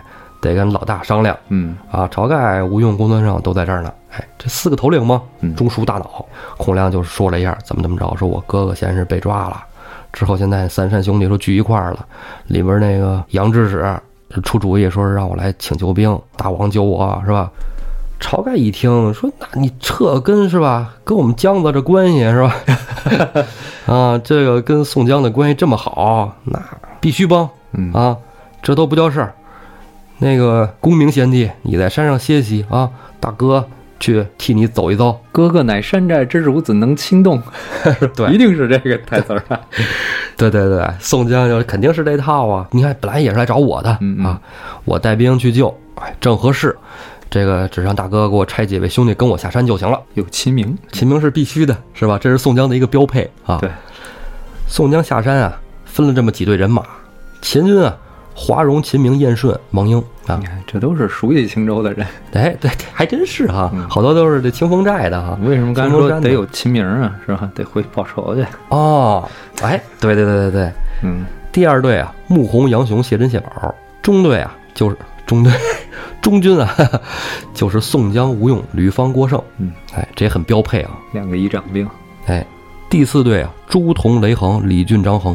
得跟老大商量嗯，啊。晁盖、吴用、公孙胜都在这儿呢。哎，这四个头领嘛，嗯中枢大脑。孔亮就说了一下怎么怎么着，说我哥哥先是被抓了，之后现在三山兄弟都聚一块儿了，里边那个杨志使出主意说是让我来请救兵，大王救我是吧？晁盖一听说，那你撤跟是吧，跟我们江子这关系是吧？啊，这个跟宋江的关系这么好，那必须帮嗯啊，这都不叫事儿。那个公明贤弟，你在山上歇息啊，大哥去替你走一遭。哥哥乃山寨之主，怎能轻动？对一定是这个台词儿啊。对对对，宋江就肯定是这套啊！你看，本来也是来找我的嗯嗯啊，我带兵去救，哎，正合适。这个只让大哥给我差几位兄弟跟我下山就行了。有秦明，秦明是必须的，是吧？这是宋江的一个标配啊。对，宋江下山啊，分了这么几队人马，秦军啊，华容、秦明、燕顺、王英啊你，看这都是熟悉青州的人。哎，对，还真是哈、嗯好多都是这清风寨的哈。为什么刚才说得有秦明啊？是吧？得回去报仇去。哦，哎，对对对对对，嗯，第二队啊，穆弘、杨雄、谢珍、谢宝；中队啊，就是中队，中军啊，就是宋江、吴用、吕方、郭盛。嗯，哎，这也很标配啊。两个仪仗兵。哎，第四队啊，朱仝、雷横、李俊、张衡；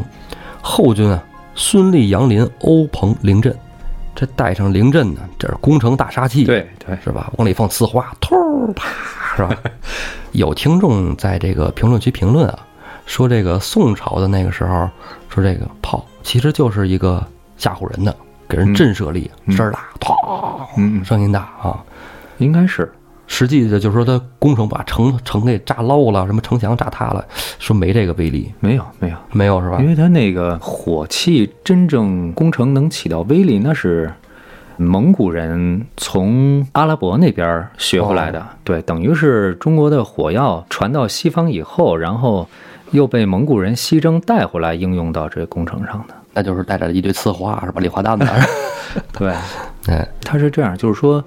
后军啊，孙立、杨林、欧鹏、凌震。这带上凌震呢，这是攻城大杀器，对对，是吧？往里放呲花，突啪，是吧？有听众在这个评论区评论啊，说这个宋朝的那个时候，说这个炮其实就是一个吓唬人的，给人震慑力，嗯声儿大，砰，声音大啊。应该是。实际的就是说他工程把城城给炸漏了，什么城墙炸塌了，说没这个威力，没有没有，没有是吧？因？为它那个火器真正工程能起到威力，那是蒙古人从阿拉伯那边学回来的，对，等于是中国的火药传到西方以后，然后又被蒙古人西征带回来，应用到这工程上的。那就是带着一堆呲花是吧？礼花弹子，对，哎，他是这样，就是说，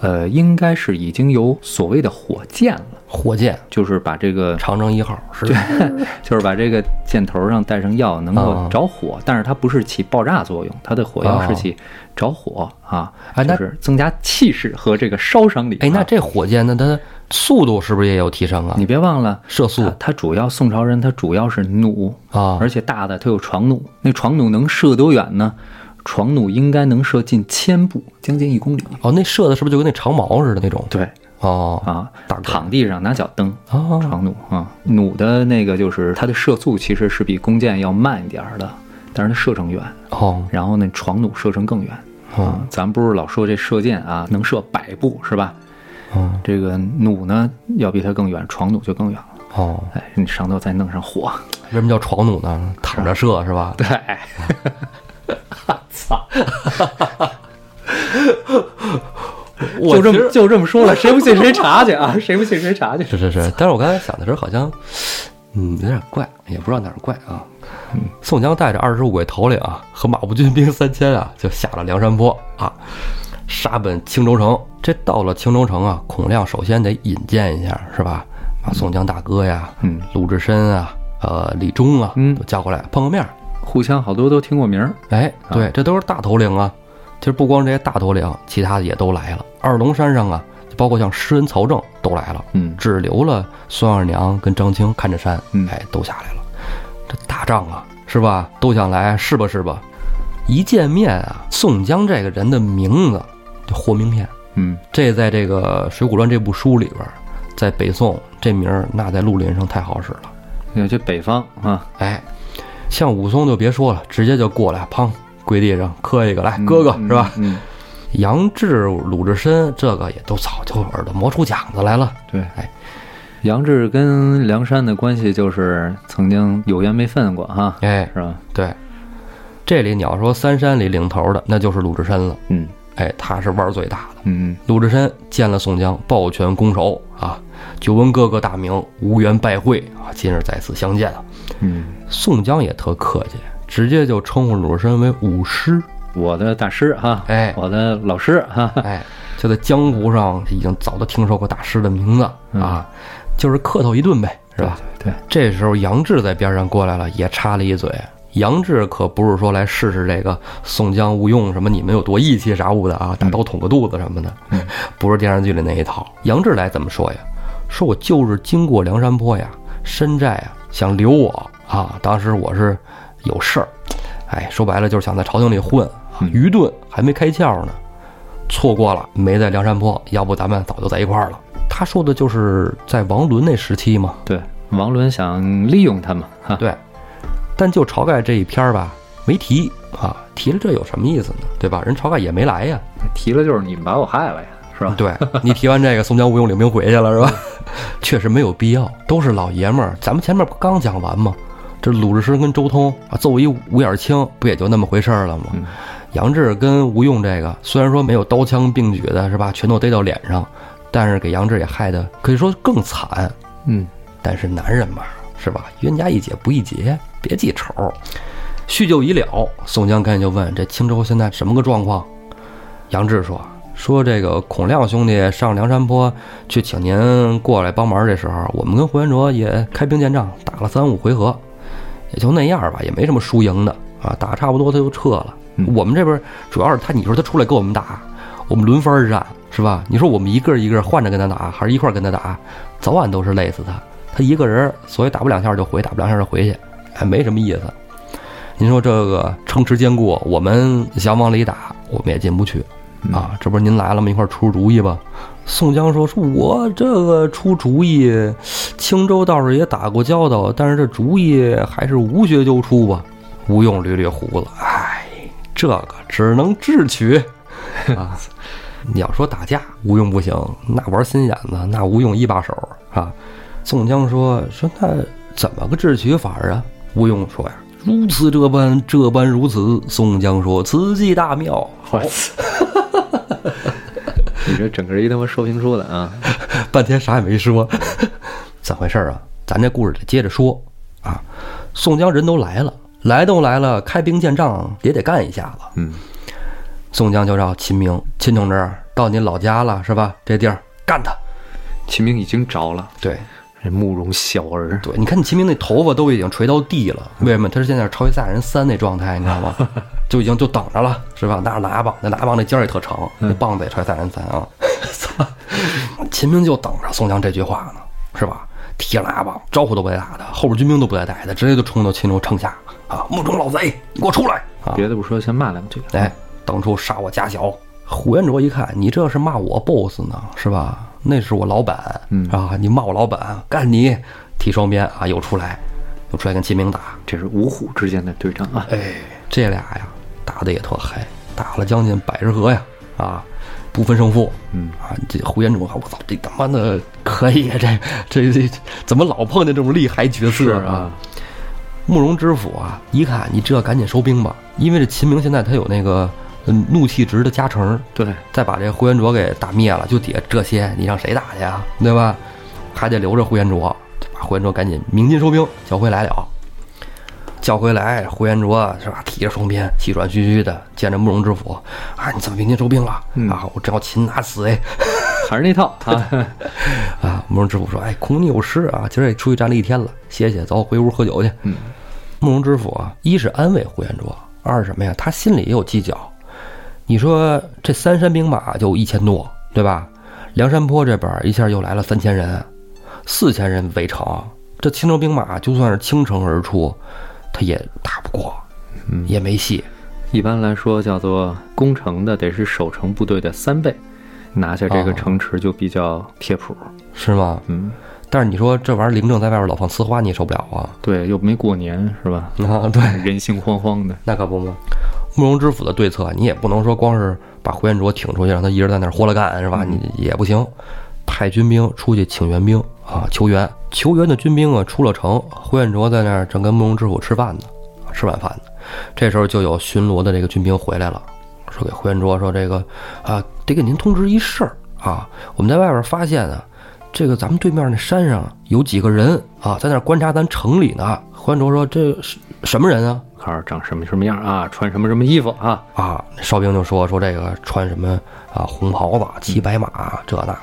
呃，应该是已经有所谓的火箭了，火箭就是把这个长征一号是吧？就是把这个箭头上带上药，能够啊着火，但是它不是起爆炸作用，它的火药哦是起着火啊，就是增加气势和这个烧伤力。哎，那啊这火箭呢，它速度是不是也有提升啊？你别忘了。射速它它主要宋朝人，它主要是弩啊而且大的它有床弩，那床弩能射多远呢？床弩应该能射近千步，将近一公里。哦，那射的是不是就跟那长矛似的那种？对哦啊躺地上拿脚蹬，哦床弩啊，弩的那个就是它的射速其实是比弓箭要慢一点儿的，但是它射程远。哦然后那床弩射程更远啊。咱不是老说这射箭啊能射百步是吧？哦这个弩呢要比它更远，床弩就更远了。哦，哎，你上头再弄上火，为什么叫床弩呢？躺着射是吧？对，操，就这我其实么就这么说了，谁不信谁查去啊？谁不信谁查去。是是是，但是我刚才想的时候好像，嗯，有点怪，也不知道哪儿怪啊。宋江带着二十五位头领啊和马步军兵三千啊，就下了梁山坡啊，杀奔青州城。这到了青州城啊，孔亮首先得引荐一下，是吧？把宋江大哥呀，嗯，鲁智深啊，呃，李忠啊，嗯都叫过来碰个面儿。互相好多都听过名儿，哎，对，这都是大头领啊。其实不光这些大头领，其他的也都来了。二龙山上啊，包括像诗恩、曹正都来了，嗯只留了孙二娘跟张青看着山，嗯哎，都下来了。这打仗啊，是吧？都想来，是吧？是吧？一见面啊，宋江这个人的名字就活名片，嗯这在这个《水浒传》这部书里边，在北宋这名儿那在绿林上太好使了。有这北方啊，哎，像武松就别说了，直接就过来，砰，跪地上磕一个，来，嗯哥哥是吧？嗯，杨志、鲁智深这个也都早就耳朵磨出茧子来了。对，哎，杨志跟梁山的关系就是曾经有缘没分过哈，哎，是吧？对，这里你要说三山里领头的，那就是鲁智深了。嗯哎，他是腕儿最大的。嗯鲁智深见了宋江，抱拳拱手啊，久闻哥哥大名，无缘拜会啊，今日在此相见啊。嗯，宋江也特客气，直接就称呼鲁智深为武师。我的大师哈，哎我的老师哈，哎，就在江湖上已经早都听说过大师的名字啊，就是客套一顿呗，是吧？对，这时候杨志在边上过来了，也插了一嘴。杨志可不是说来试试这个宋江、吴用什么你们有多义气啥物的啊，大刀捅个肚子什么的，不是电视剧里那一套。杨志来怎么说呀？说我就是经过梁山坡呀，山寨啊想留我啊，当时我是有事儿，哎，说白了就是想在朝廷里混，啊愚钝还没开窍呢，错过了没在梁山坡，要不咱们早就在一块儿了。他说的就是在王伦那时期嘛，对，王伦想利用他们哈，对，但就晁盖这一篇儿吧，没提啊，提了这有什么意思呢？对吧？人晁盖也没来呀。提了就是你们把我害了呀，是吧？对你提完这个，宋江、吴用领兵回去了是吧？确实没有必要，都是老爷们儿。咱们前面不刚讲完吗？这鲁智深跟周通啊，揍一五眼青，不也就那么回事儿了吗？嗯杨志跟吴用这个虽然说没有刀枪并举的是吧，全都逮到脸上，但是给杨志也害得可以说更惨。嗯但是男人嘛，是吧？冤家宜解不宜结，别记仇。叙旧已了，宋江赶紧就问：“这青州现在什么个状况？”杨志说：“说这个孔亮兄弟上梁山坡去请您过来帮忙，这时候我们跟胡元卓也开兵见仗，打了三五回合，也就那样吧，也没什么输赢的啊，打差不多他就撤了。我们这边主要是他，你说他出来跟我们打，我们轮番战是吧？你说我们一个一个换着跟他打，还是一块儿跟他打，早晚都是累死他。他一个人，所以打不两下就回，打不两下就回去，还没什么意思。您说这个城池坚固，我们想往里打，我们也进不去啊。这不是您来了吗？一块儿出出主意吧。宋江说：“说我这个出主意，青州倒是也打过交道，但是这主意还是吴学究出吧。”吴用捋捋胡子，哎，这个只能智取 啊。你要说打架，吴用不行，那玩心眼子，那吴用一把手啊。宋江说：“说那怎么个智取法啊？”吴用说呀：“如此这般，这般如此。”宋江说：“此计大妙。”好，你这整个一他妈说评书的啊！半天啥也没说，怎么回事儿啊？咱这故事得接着说啊。宋江人都来了，来都来了，开兵见仗也得干一下子。嗯，宋江就让秦明，秦同志到您老家了是吧？这地儿干他。秦明已经着了，对这慕容小儿，对，你看你秦明那头发都已经垂到地了，为什么？他是现在超级赛亚人三那状态，你知道吗？就已经就等着了，是吧？拿着拿棒，那拿棒那尖儿也特长，那棒子也超级赛亚人三啊。操！秦明就等着宋江这句话呢，是吧？提着拿棒，招呼都不带打的，后边军兵都不带带的，直接就冲到秦州城下啊！目中老贼，你给我出来啊！别的不说，先骂两句。哎，当初杀我家小，胡延灼一看，你这是骂我 boss 呢，是吧？那是我老板，嗯啊，你骂我老板，干你！提双鞭啊，又出来，又出来跟秦明打。这是五虎之间的对仗啊！哎，这俩呀，打的也特嗨，打了将近百十合呀，啊，不分胜负。嗯啊，这呼延灼，我操，这他妈的可以啊！这这这怎么老碰见这种厉害角色啊？慕容知府啊，一看你这赶紧收兵吧，因为这秦明现在他有那个嗯怒气值的加成，对，再把这呼延灼给打灭了，就底下这些你让谁打去啊？对吧？还得留着呼延灼，就把呼延灼赶紧鸣金收兵，叫回来了。叫回来，呼延灼是吧？提着双鞭，气喘吁吁的见着慕容知府啊，你怎么鸣金收兵了？嗯啊，我正要擒拿死哎！还是那套 啊！啊，慕容知府说：“哎，孔你有事啊，今儿也出去站了一天了，歇歇，走，回屋喝酒去。”嗯，慕容知府啊，一是安慰呼延灼，二是什么呀？他心里也有计较。你说这三山兵马就一千多，对吧？梁山坡这边一下又来了三千人，四千人围城，这青州兵马就算是倾城而出，他也打不过，嗯也没戏。一般来说，叫做攻城的得是守城部队的三倍，拿下这个哦城池就比较贴谱。是吗？嗯，但是你说这玩意儿，林正在外边老放呲花，你也受不了啊！对，又没过年是吧？啊，对，人心惶惶的。那可不嘛。慕容知府的对策，你也不能说光是把胡延灼挺出去，让他一直在那儿活了干，是吧？嗯你也不行，派军兵出去请援兵啊，求援。求援的军兵啊，出了城，胡延灼在那儿正跟慕容知府吃饭呢，啊吃晚饭呢。这时候就有巡逻的这个军兵回来了，说给胡延灼说这个啊，得给您通知一事儿啊，我们在外边发现啊，这个咱们对面那山上有几个人啊，在那儿观察咱城里呢。胡延灼说这是什么人啊？看着长什么什么样啊，穿什么什么衣服啊？啊，哨兵就说说这个穿什么啊红袍子骑白马这那的。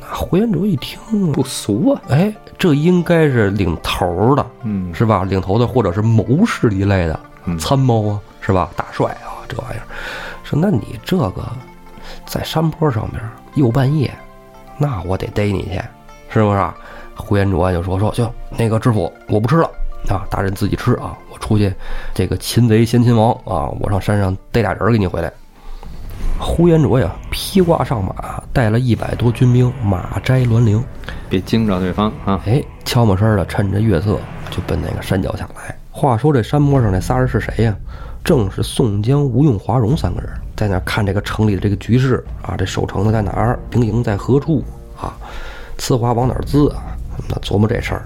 那呼延灼一听，不俗啊。哎，这应该是领头的，嗯，是吧？领头的或者是谋士一类的嗯参谋啊，是吧？大帅啊，这玩意儿。说那你这个在山坡上边又半夜，那我得逮你去，是不是啊？呼延灼就说说行，那个知府我不吃了啊，大人自己吃啊，我出去这个擒贼先擒王啊，我上山上逮俩人儿给你回来。呼延灼呀，披挂上马，带了一百多军兵，马摘栾铃，别惊着对方啊。哎，悄没声儿的趁着月色就奔那个山脚下来。话说这山坡上那仨人是谁呀？正是宋江、吴用、华容三个人，在那看这个城里的这个局势啊，这守城的在哪儿，兵营在何处啊，刺花往哪儿滋啊？那琢磨这事儿。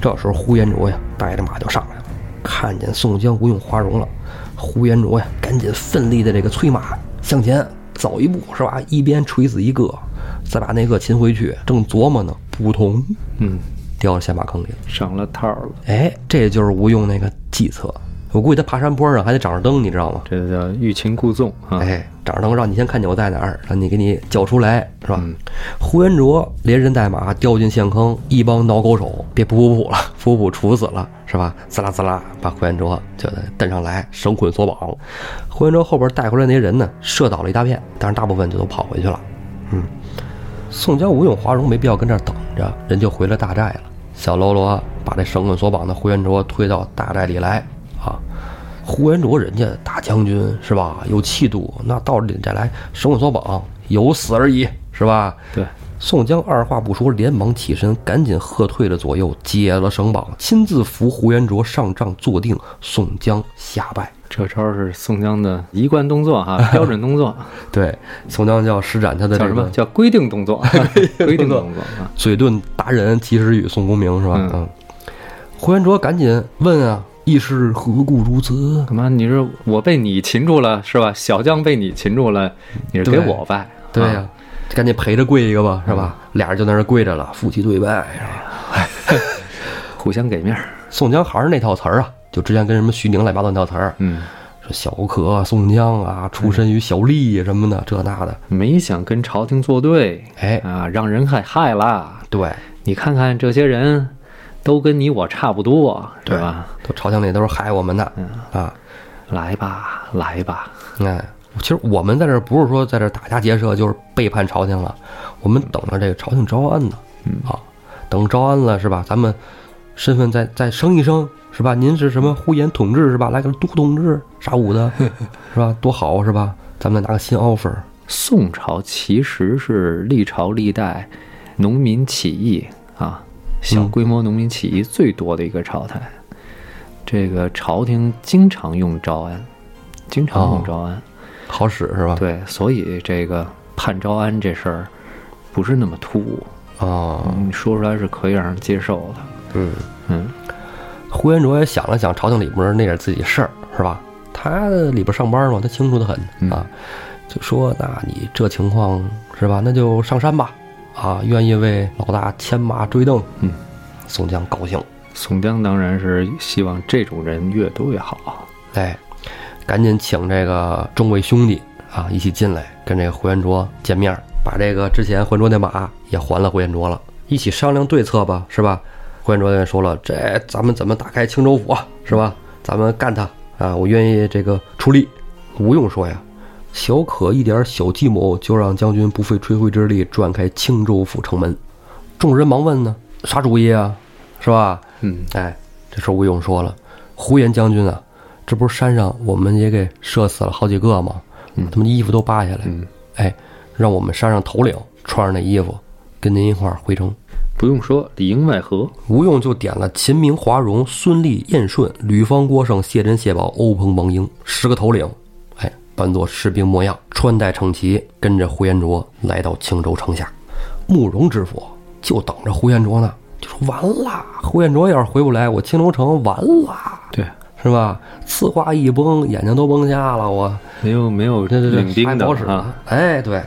这时候呼延灼呀，带着马就上来了，看见宋江、吴用、花荣了。呼延灼呀，赶紧奋力的这个催马向前走一步，是吧？一边锤死一个，再把那个擒回去。正琢磨呢，扑通嗯，掉到下马坑里了。上了套了，哎，这就是吴用那个计策。我估计他爬山坡上还得长着灯，你知道吗？这就叫欲擒故纵啊。哎，长着灯让你先看见我在哪儿，让你给你叫出来，是吧？嗯呼延灼连人带马掉进陷坑，一帮挠狗手，别噗噗噗了，噗噗处死了，是吧？滋啦滋啦，把呼延灼就得蹬上来，绳捆索绑。呼延灼后边带回来那些人呢，射倒了一大片，但是大部分就都跑回去了。嗯，宋江、吴用、华容没必要跟这儿等着，人就回了大寨了。小喽啰把这绳捆索绑的呼延灼推到大寨里来啊。呼延灼人家大将军是吧？有气度，那到这再来绳捆索绑，有死而已是吧？对，宋江二话不说，连忙起身，赶紧喝退了左右，解了绳绑，亲自扶呼延灼上帐坐定。宋江下拜。这招是宋江的一贯动作哈，标准动作，对，宋江就要施展他的这个叫什么叫规定动作？规定动作啊。嘴遁达人及时雨宋公明是吧？嗯嗯。呼延灼赶紧问啊：“义士何故如此干嘛？你是我被你擒住了是吧？小将被你擒住了，你是给我拜？？”对对呀、赶紧陪着跪一个吧，是吧？俩人就在那儿跪着了，夫妻对拜，是吧？互相给面儿。宋江还是那套词儿啊，就之前跟什么徐宁乱七八糟那套词儿，嗯，说小可宋江啊，出身于小吏什么的，这那的，没想跟朝廷作对，哎，啊，让人害害了。对，你看看这些人，都跟你我差不多，是吧？都朝廷里都是害我们的嗯，啊，来吧，来吧，哎，其实我们在这儿不是说在这儿打家劫舍，就是背叛朝廷了，我们等着这个朝廷招安呢，啊，等招安了是吧？咱们身份再再升一升是吧？您是什么呼延统治是吧？来个都统治啥武的，是吧？多好是吧？咱们再拿个新 offer，宋朝其实是历朝历代农民起义啊，小规模农民起义最多的一个朝代。这个朝廷经常用招安，经常用招安。好使是吧？对，所以这个判招安这事儿不是那么突兀，哦，你说出来是可以让人接受的。嗯，嗯，呼延灼也想了想朝廷里边那点自己事儿是吧？他里边上班嘛，他清楚的很啊，就说那你这情况是吧？那就上山吧，啊，愿意为老大牵马追邓。嗯，宋江高兴，宋江当然是希望这种人越多越好。哎，赶紧请这个众位兄弟啊一起进来跟这个呼延灼见面，把这个之前呼延灼那马也还了呼延灼了，一起商量对策吧，是吧？呼延灼也说了，这咱们怎么打开青州府啊，是吧？咱们干他啊！我愿意这个出力。吴用说呀，小可一点小计谋，就让将军不费吹灰之力转开青州府城门。众人忙问呢，啥主意啊？是吧？嗯，哎，这时候吴用说了，呼延将军啊，这不是山上我们也给射死了好几个吗？嗯他们衣服都扒下来，嗯哎，让我们山上头领穿上那衣服，跟您一块儿回城。不用说，里应外合。吴用就点了秦明、华容、孙立、燕顺、吕方、郭盛、谢珍、谢宝、欧鹏、王英十个头领，哎，扮作士兵模样，穿戴整齐，跟着呼延灼来到青州城下。慕容知府就等着呼延灼呢，就说完了，呼延灼要是回不来，我青州城完了，对，是吧？刺花一崩，眼睛都崩瞎了，我没有没有这这这领兵的啊。哎，对，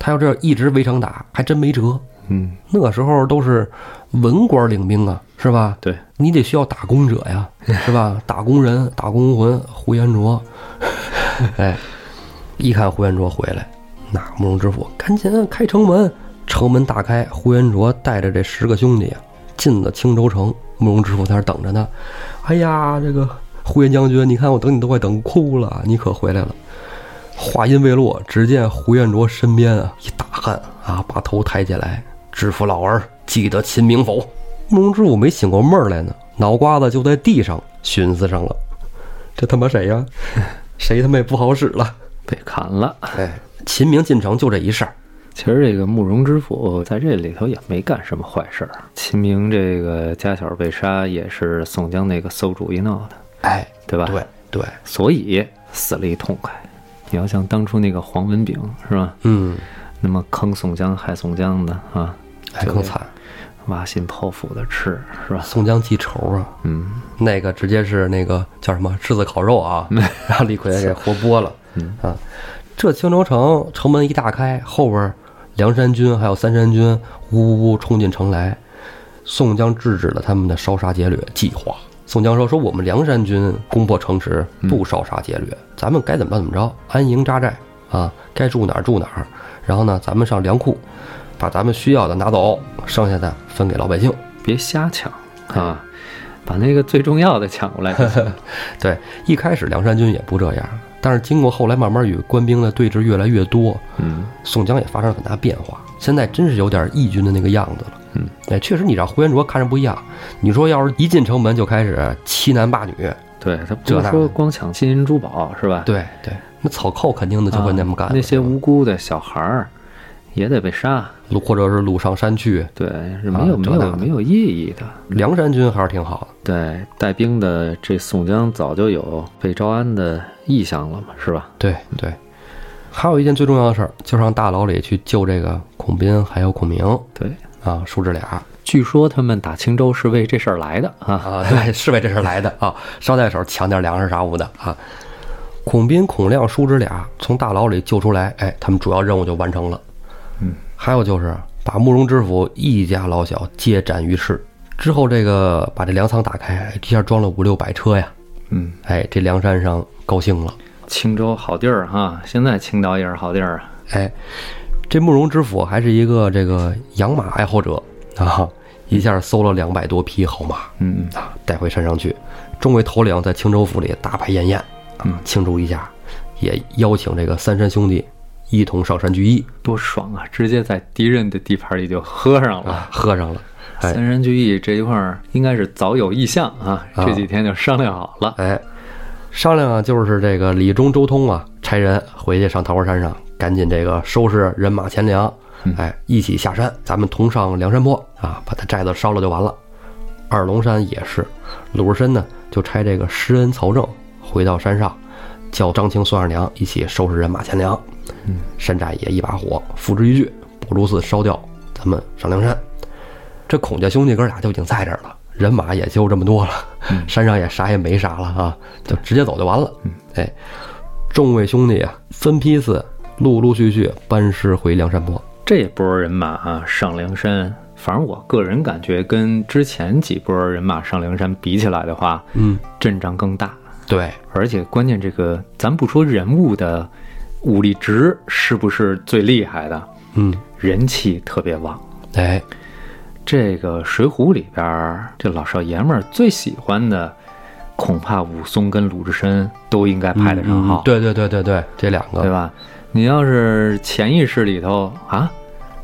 他要这样一直围城打，还真没辙。嗯，那时候都是文官领兵啊，是吧？对，你得需要打工者呀，是吧？打工人、打工魂，呼延灼，哎，一看呼延灼回来，那慕容知府赶紧开城门，城门大开，呼延灼带着这十个兄弟啊，进了青州城。慕容知府在那等着呢。哎呀，这个呼延将军，你看我等你都快等哭了，你可回来了。话音未落，只见呼延灼身边啊一大汉啊，把头抬起来，知府老儿记得秦明否？慕容知府没醒过闷儿来呢，脑瓜子就在地上寻思上了，这他妈谁呀？谁他妈也不好使了？被砍了。哎，秦明进城就这一事儿，其实这个慕容知府在这里头也没干什么坏事儿。秦明这个家小被杀，也是宋江那个馊主意闹的，哎，对吧？对对，所以死了一痛快。你要像当初那个黄文炳是吧？嗯，那么坑宋江害宋江的啊，还更惨，挖心剖腹的吃是吧？宋江记仇啊，嗯，那个直接是那个叫什么狮子烤肉啊，让李逵给 活剥了。嗯啊，这青州城城门一大开，后边梁山军还有三山军呜呜呜冲进城来，宋江制止了他们的烧杀劫掠计划。宋江说：“说我们梁山军攻破城池，不烧杀劫掠，咱们该怎么办怎么着，安营扎寨啊，该住哪儿住哪儿。然后呢，咱们上粮库，把咱们需要的拿走，剩下的分给老百姓。别瞎抢啊，把那个最重要的抢过来。对，一开始梁山军也不这样，但是经过后来慢慢与官兵的对峙越来越多，嗯，宋江也发生了很大变化。现在真是有点义军的那个样子了。嗯，哎，确实你让呼延灼看着不一样。你说要是一进城门就开始欺男霸女，对他不这说光抢金银珠宝是吧？对对，那草寇肯定的就会那么干、啊那些无辜的小孩儿也得被杀。掳或者是掳上山去。对，是没有、没有没有意义的。梁山军还是挺好的。对，带兵的这宋江早就有被招安的意向了嘛，是吧？对对，还有一件最重要的事儿，就上大牢里去救这个孔斌还有孔明对，啊，叔侄俩。据说他们打青州是为这事儿来的啊。啊，对，是为这事儿来的啊，捎带手抢点粮食啥物的啊。孔斌、孔亮叔侄俩从大牢里救出来，哎，他们主要任务就完成了。嗯，还有就是把慕容知府一家老小皆斩于市。之后，这个把这粮仓打开，一下装了五六百车呀。嗯，哎，这梁山上高兴了。青州好地儿哈，现在青岛也是好地儿啊。哎，这慕容知府还是一个这个养马爱好者啊，一下搜了两百多匹好马嗯啊，带回山上去。众位头领在青州府里大摆宴宴嗯啊，庆祝一下，也邀请这个三山兄弟一同上山聚义多爽啊！直接在敌人的地盘里就喝上了。啊，喝上了。哎三山聚义这一块儿应该是早有意向啊，啊这几天就商量好了。哎，商量啊，就是这个李忠、周通啊，差人回去上桃花山上，赶紧这个收拾人马钱粮，嗯哎，一起下山，咱们同上梁山坡啊，把他寨子烧了就完了。二龙山也是，鲁智深呢就差这个施恩、曹正回到山上，叫张青、孙二娘一起收拾人马钱粮。嗯，山寨也一把火，付之一炬，不如寺烧掉，咱们上梁山。这孔家兄弟哥俩就已经在这儿了，人马也就这么多了，山上也啥也没啥了啊，就直接走就完了。哎，众位兄弟啊，分批次，陆陆续续班师回梁山泊。这波人马啊上梁山，反正我个人感觉跟之前几波人马上梁山比起来的话，嗯，阵仗更大，对，而且关键这个咱不说人物的武力值是不是最厉害的，嗯，人气特别旺。哎，这个《水浒》里边儿，这老少爷们儿最喜欢的，恐怕武松跟鲁智深都应该排得上号，嗯对对对对对，这两个，对吧？你要是潜意识里头啊，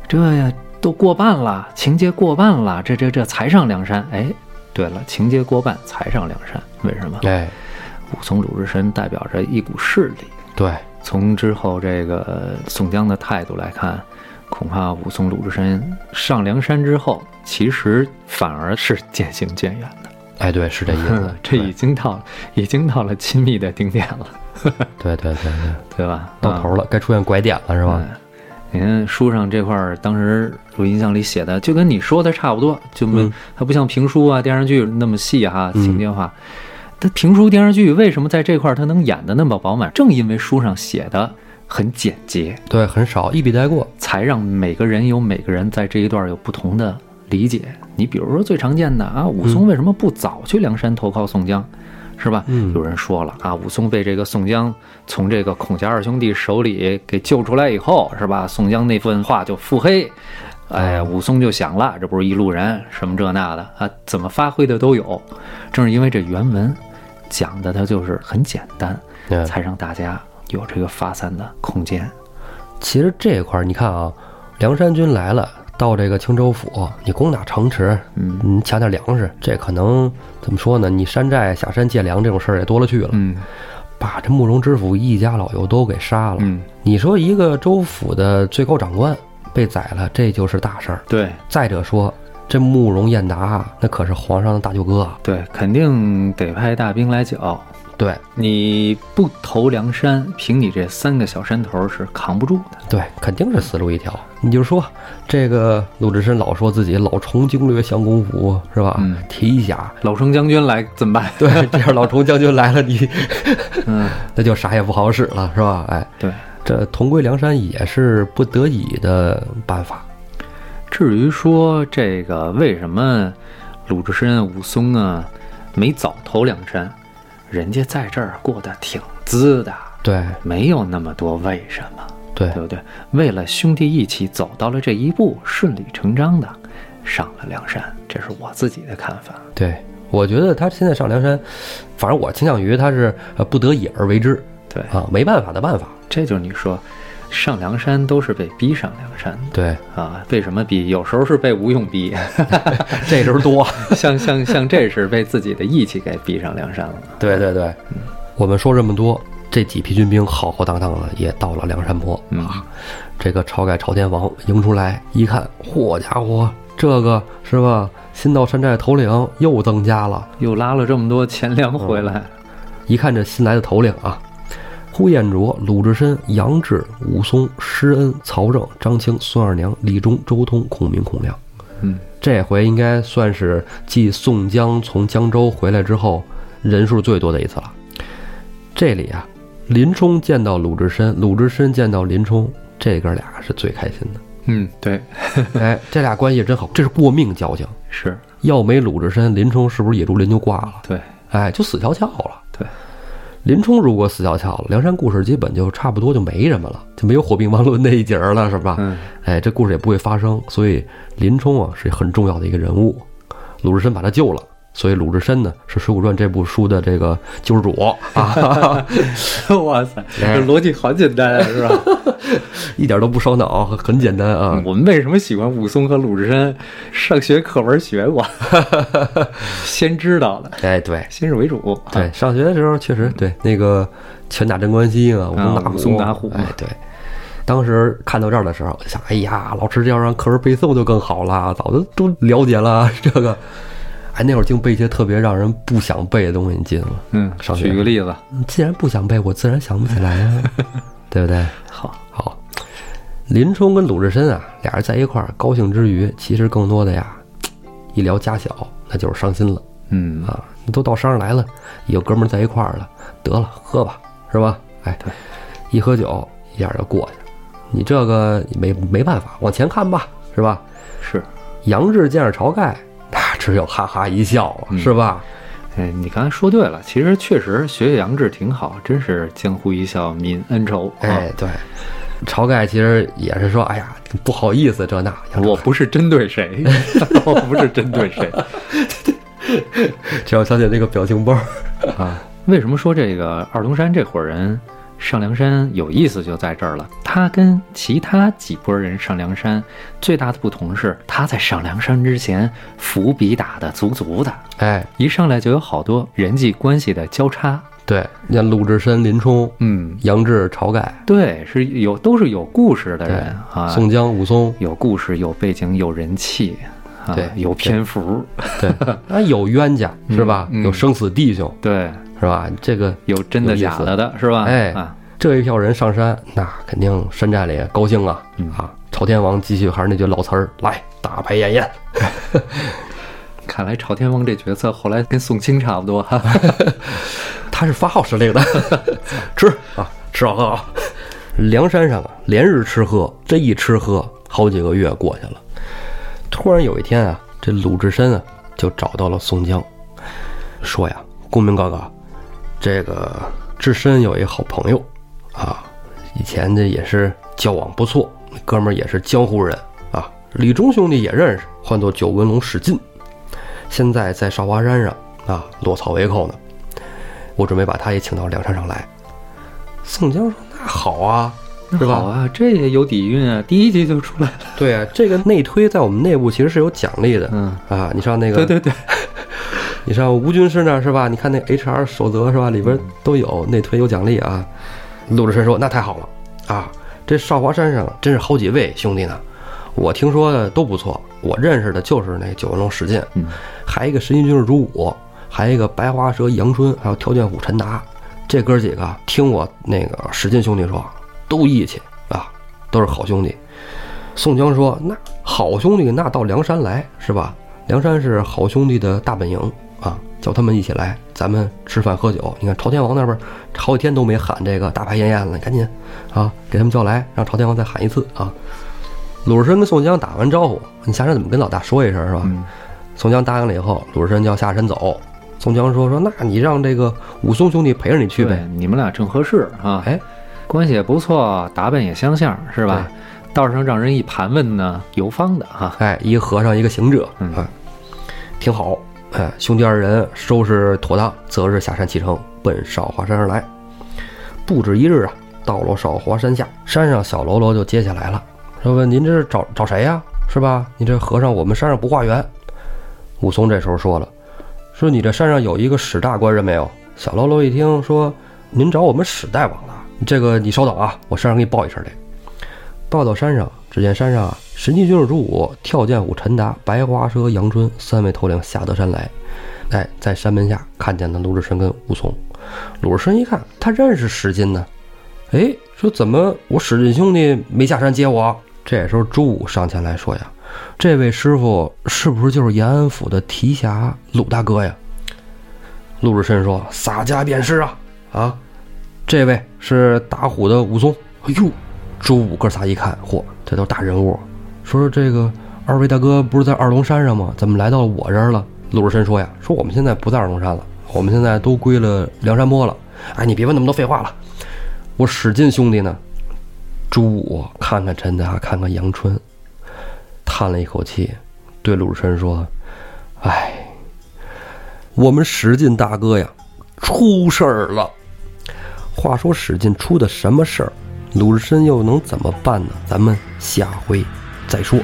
这呀都过半了，情节过半了，这这这才上梁山。哎，对了，情节过半才上梁山，为什么？哎，武松、鲁智深代表着一股势力。对，从之后这个宋江的态度来看，恐怕武松、鲁智深上梁山之后，其实反而是渐行渐远的。哎，对，是这意思 这已经到了，已经到了亲密的顶点了，对对对对，对吧？到头了，该出现拐点了，是吧？嗯你看书上这块儿，当时我印象里写的就跟你说的差不多，就没、嗯它不像评书啊、电视剧那么细哈、嗯情节化。它评书、电视剧为什么在这块儿他能演的那么饱满？正因为书上写的很简洁，对，很少，一笔带过。才让每个人有每个人在这一段有不同的理解。你比如说最常见的啊，武松为什么不早去梁山投靠宋江，是吧？嗯有人说了啊，武松被这个宋江从这个孔家二兄弟手里给救出来以后，是吧？宋江那份话就腹黑。哎武松就想了，这不是一路人，什么这那的啊，怎么发挥的都有。正是因为这原文讲的它就是很简单，嗯，才让大家有这个发散的空间。其实这块儿你看啊，梁山军来了，到这个青州府，你攻打城池，嗯你抢点粮食，这可能怎么说呢？你山寨下山借粮这种事儿也多了去了，嗯把这慕容知府一家老幼都给杀了。嗯，你说一个州府的最高长官被宰了，这就是大事儿。对。再者说，这慕容彦达那可是皇上的大舅哥啊，对，肯定得派大兵来剿。对你不投梁山，凭你这三个小山头是扛不住的。对，肯定是死路一条。你就说这个鲁智深老说自己老虫经略降功夫是吧？嗯提一下，老成将军来怎么办？对，这样老虫将军来了，你 嗯，那就啥也不好使了，是吧？哎，对。这同归梁山也是不得已的办法。至于说这个为什么鲁智深、武松啊没早投梁山，人家在这儿过得挺滋的，对没有那么多为什么，对对不对？为了兄弟一起走到了这一步，顺理成章的上了梁山，这是我自己的看法。对，我觉得他现在上梁山，反正我倾向于他是呃不得已而为之对，啊，没办法的办法。这就是你说上梁山都是被逼上梁山的。对，啊，为什么逼？有时候是被吴用逼，这时候多。像像像这是被自己的义气给逼上梁山了。对对对，我们说这么多，这几批军兵浩浩荡荡的也到了梁山泊嗯啊。这个晁盖朝天王迎出来一看，嚯家伙，这个是吧？新到山寨头领又增加了。又拉了这么多钱粮回来，一看这新来的头领啊，呼延灼、鲁智深、杨志、武松、施恩、曹正、张青、孙二娘、李忠、周通、孔明、孔亮。嗯，这回应该算是继宋江从江州回来之后人数最多的一次了。这里啊，林冲见到鲁智深，鲁智深见到林冲，这哥俩是最开心的。嗯，对，哎，这俩关系真好，这是过命交情。是，要没鲁智深，林冲是不是野猪林就挂了？对，哎，就死翘翘了。对，林冲如果死翘翘了，梁山故事基本就差不多就没什么了，就没有火并王伦那一节儿了，是吧？嗯，哎，这故事也不会发生。所以林冲啊是很重要的一个人物，鲁智深把他救了。所以鲁智深呢是《水浒传》这部书的这个救世主啊！哇塞，这逻辑好简单啊，是吧？一点都不烧脑，很简单啊。我们为什么喜欢武松和鲁智深？上学课文学过，先知道的。哎，对，先入为主。对，上学的时候确实对那个拳打镇关西啊，武松打虎。哎，对。当时看到这儿的时候，想，哎呀，老师要让课文背诵就更好了，早就都了解了这个。哎，那会儿净背一些特别让人不想背的东西，你记得吗？嗯，举个例子，既然不想背，我自然想不起来啊，对不对？好，好。林冲跟鲁智深啊，俩人在一块儿高兴之余，其实更多的呀，一聊家小，那就是伤心了。嗯啊，都到山上来了，有哥们在一块儿了，得了，喝吧，是吧？哎，对，一喝酒，一下就过去了。你这个没没办法，往前看吧，是吧？是。杨志见着晁盖。只有哈哈一笑，是吧？哎，你刚才说对了，其实确实学学杨志挺好，真是江湖一笑泯恩仇。哎，对，晁盖其实也是说，哎呀，不好意思，这那，我不是针对谁，我不是针对谁，只要想起那个表情包啊。为什么说这个二龙山这伙人？上梁山有意思就在这儿了，他跟其他几拨人上梁山最大的不同是，他在上梁山之前伏笔打的足足的，哎，一上来就有好多人际关系的交叉。对，像鲁智深、林冲，嗯，杨志、晁盖，对，是有都是有故事的人啊。宋江、武松。有故事、有背景、有人气，对，有篇幅，对，那，有冤家是吧？有生死弟兄，对。是吧？这个有真的假的的，是吧？哎，这一票人上山，那肯定山寨里高兴啊！啊，朝天王继续还是那句老词儿，来大排宴宴。看来朝天王这角色后来跟宋清差不多，哈，他是发号施令的，吃啊，吃好喝好。梁山上啊，连日吃喝，这一吃喝好几个月过去了。突然有一天啊，这鲁智深啊就找到了宋江，说呀：“公明哥哥。”这个智深有一好朋友，啊，以前这也是交往不错，哥们儿也是江湖人啊。李忠兄弟也认识，唤作九纹龙史进，现在在少华山上啊落草为寇呢。我准备把他也请到梁山上来。宋江说：“那好啊，是吧？好啊，这也有底蕴啊，第一集就出来了。对啊，这个内推在我们内部其实是有奖励的。嗯啊，你上那个，对对对。”你上吴军师那是吧？你看那 HR 守则是吧？里边都有内推有奖励啊。陆志深说：“那太好了啊！这少华山上真是好几位兄弟呢。我听说的都不错，我认识的就是那九纹龙史进，还一个神行军士朱武，还一个白花蛇杨春，还有条件虎陈达。这哥几个听我那个史进兄弟说，都义气啊，都是好兄弟。”宋江说：“那好兄弟，那到梁山来是吧？梁山是好兄弟的大本营。”啊，叫他们一起来，咱们吃饭喝酒。你看朝天王那边好几天都没喊这个大排宴宴了，赶紧啊，给他们叫来，让朝天王再喊一次啊。鲁智深跟宋江打完招呼，你下山怎么跟老大说一声是吧？宋江答应了以后，鲁智深就要下山走。宋江说说，那你让这个武松兄弟陪着你去呗，你们俩正合适啊。哎，关系也不错，打扮也相像是吧？道上让人一盘问呢，游方的哈。哎，一个和尚一个行者，嗯，挺好。哎，兄弟二人收拾妥当，择日下山启程，奔少华山而来。不止一日啊，到了少华山下，山上小喽啰就接下来了，说：“问您这是找找谁呀？是吧？你这和尚，我们山上不化缘。”武松这时候说了：“说你这山上有一个史大官人没有？”小喽啰一听说：“您找我们史大王了，这个你稍等啊，我山上给你报一声来。”报到山上，只见山上啊。神机军士朱武、跳涧虎陈达、白花蛇杨春三位头领下得山来，哎，在山门下看见了鲁智深跟武松。鲁智深一看，他认识史进呢，哎，说怎么我史进兄弟没下山接我？这时候朱武上前来说呀：“这位师傅是不是就是延安府的提辖鲁大哥呀？”鲁智深说：“洒家便是啊，啊，这位是打虎的武松。哎呦，周武哥仨一看，嚯，这都是大人物。说说这个二位大哥不是在二龙山上吗？怎么来到我这儿了？鲁智深说呀，说我们现在不在二龙山了，我们现在都归了梁山泊了。哎，你别问那么多废话了，我史进兄弟呢？朱武看看陈达，看看杨春，叹了一口气，对鲁智深说：“哎，我们史进大哥呀，出事儿了。话说史进出的什么事儿？鲁智深又能怎么办呢？咱们下回再说。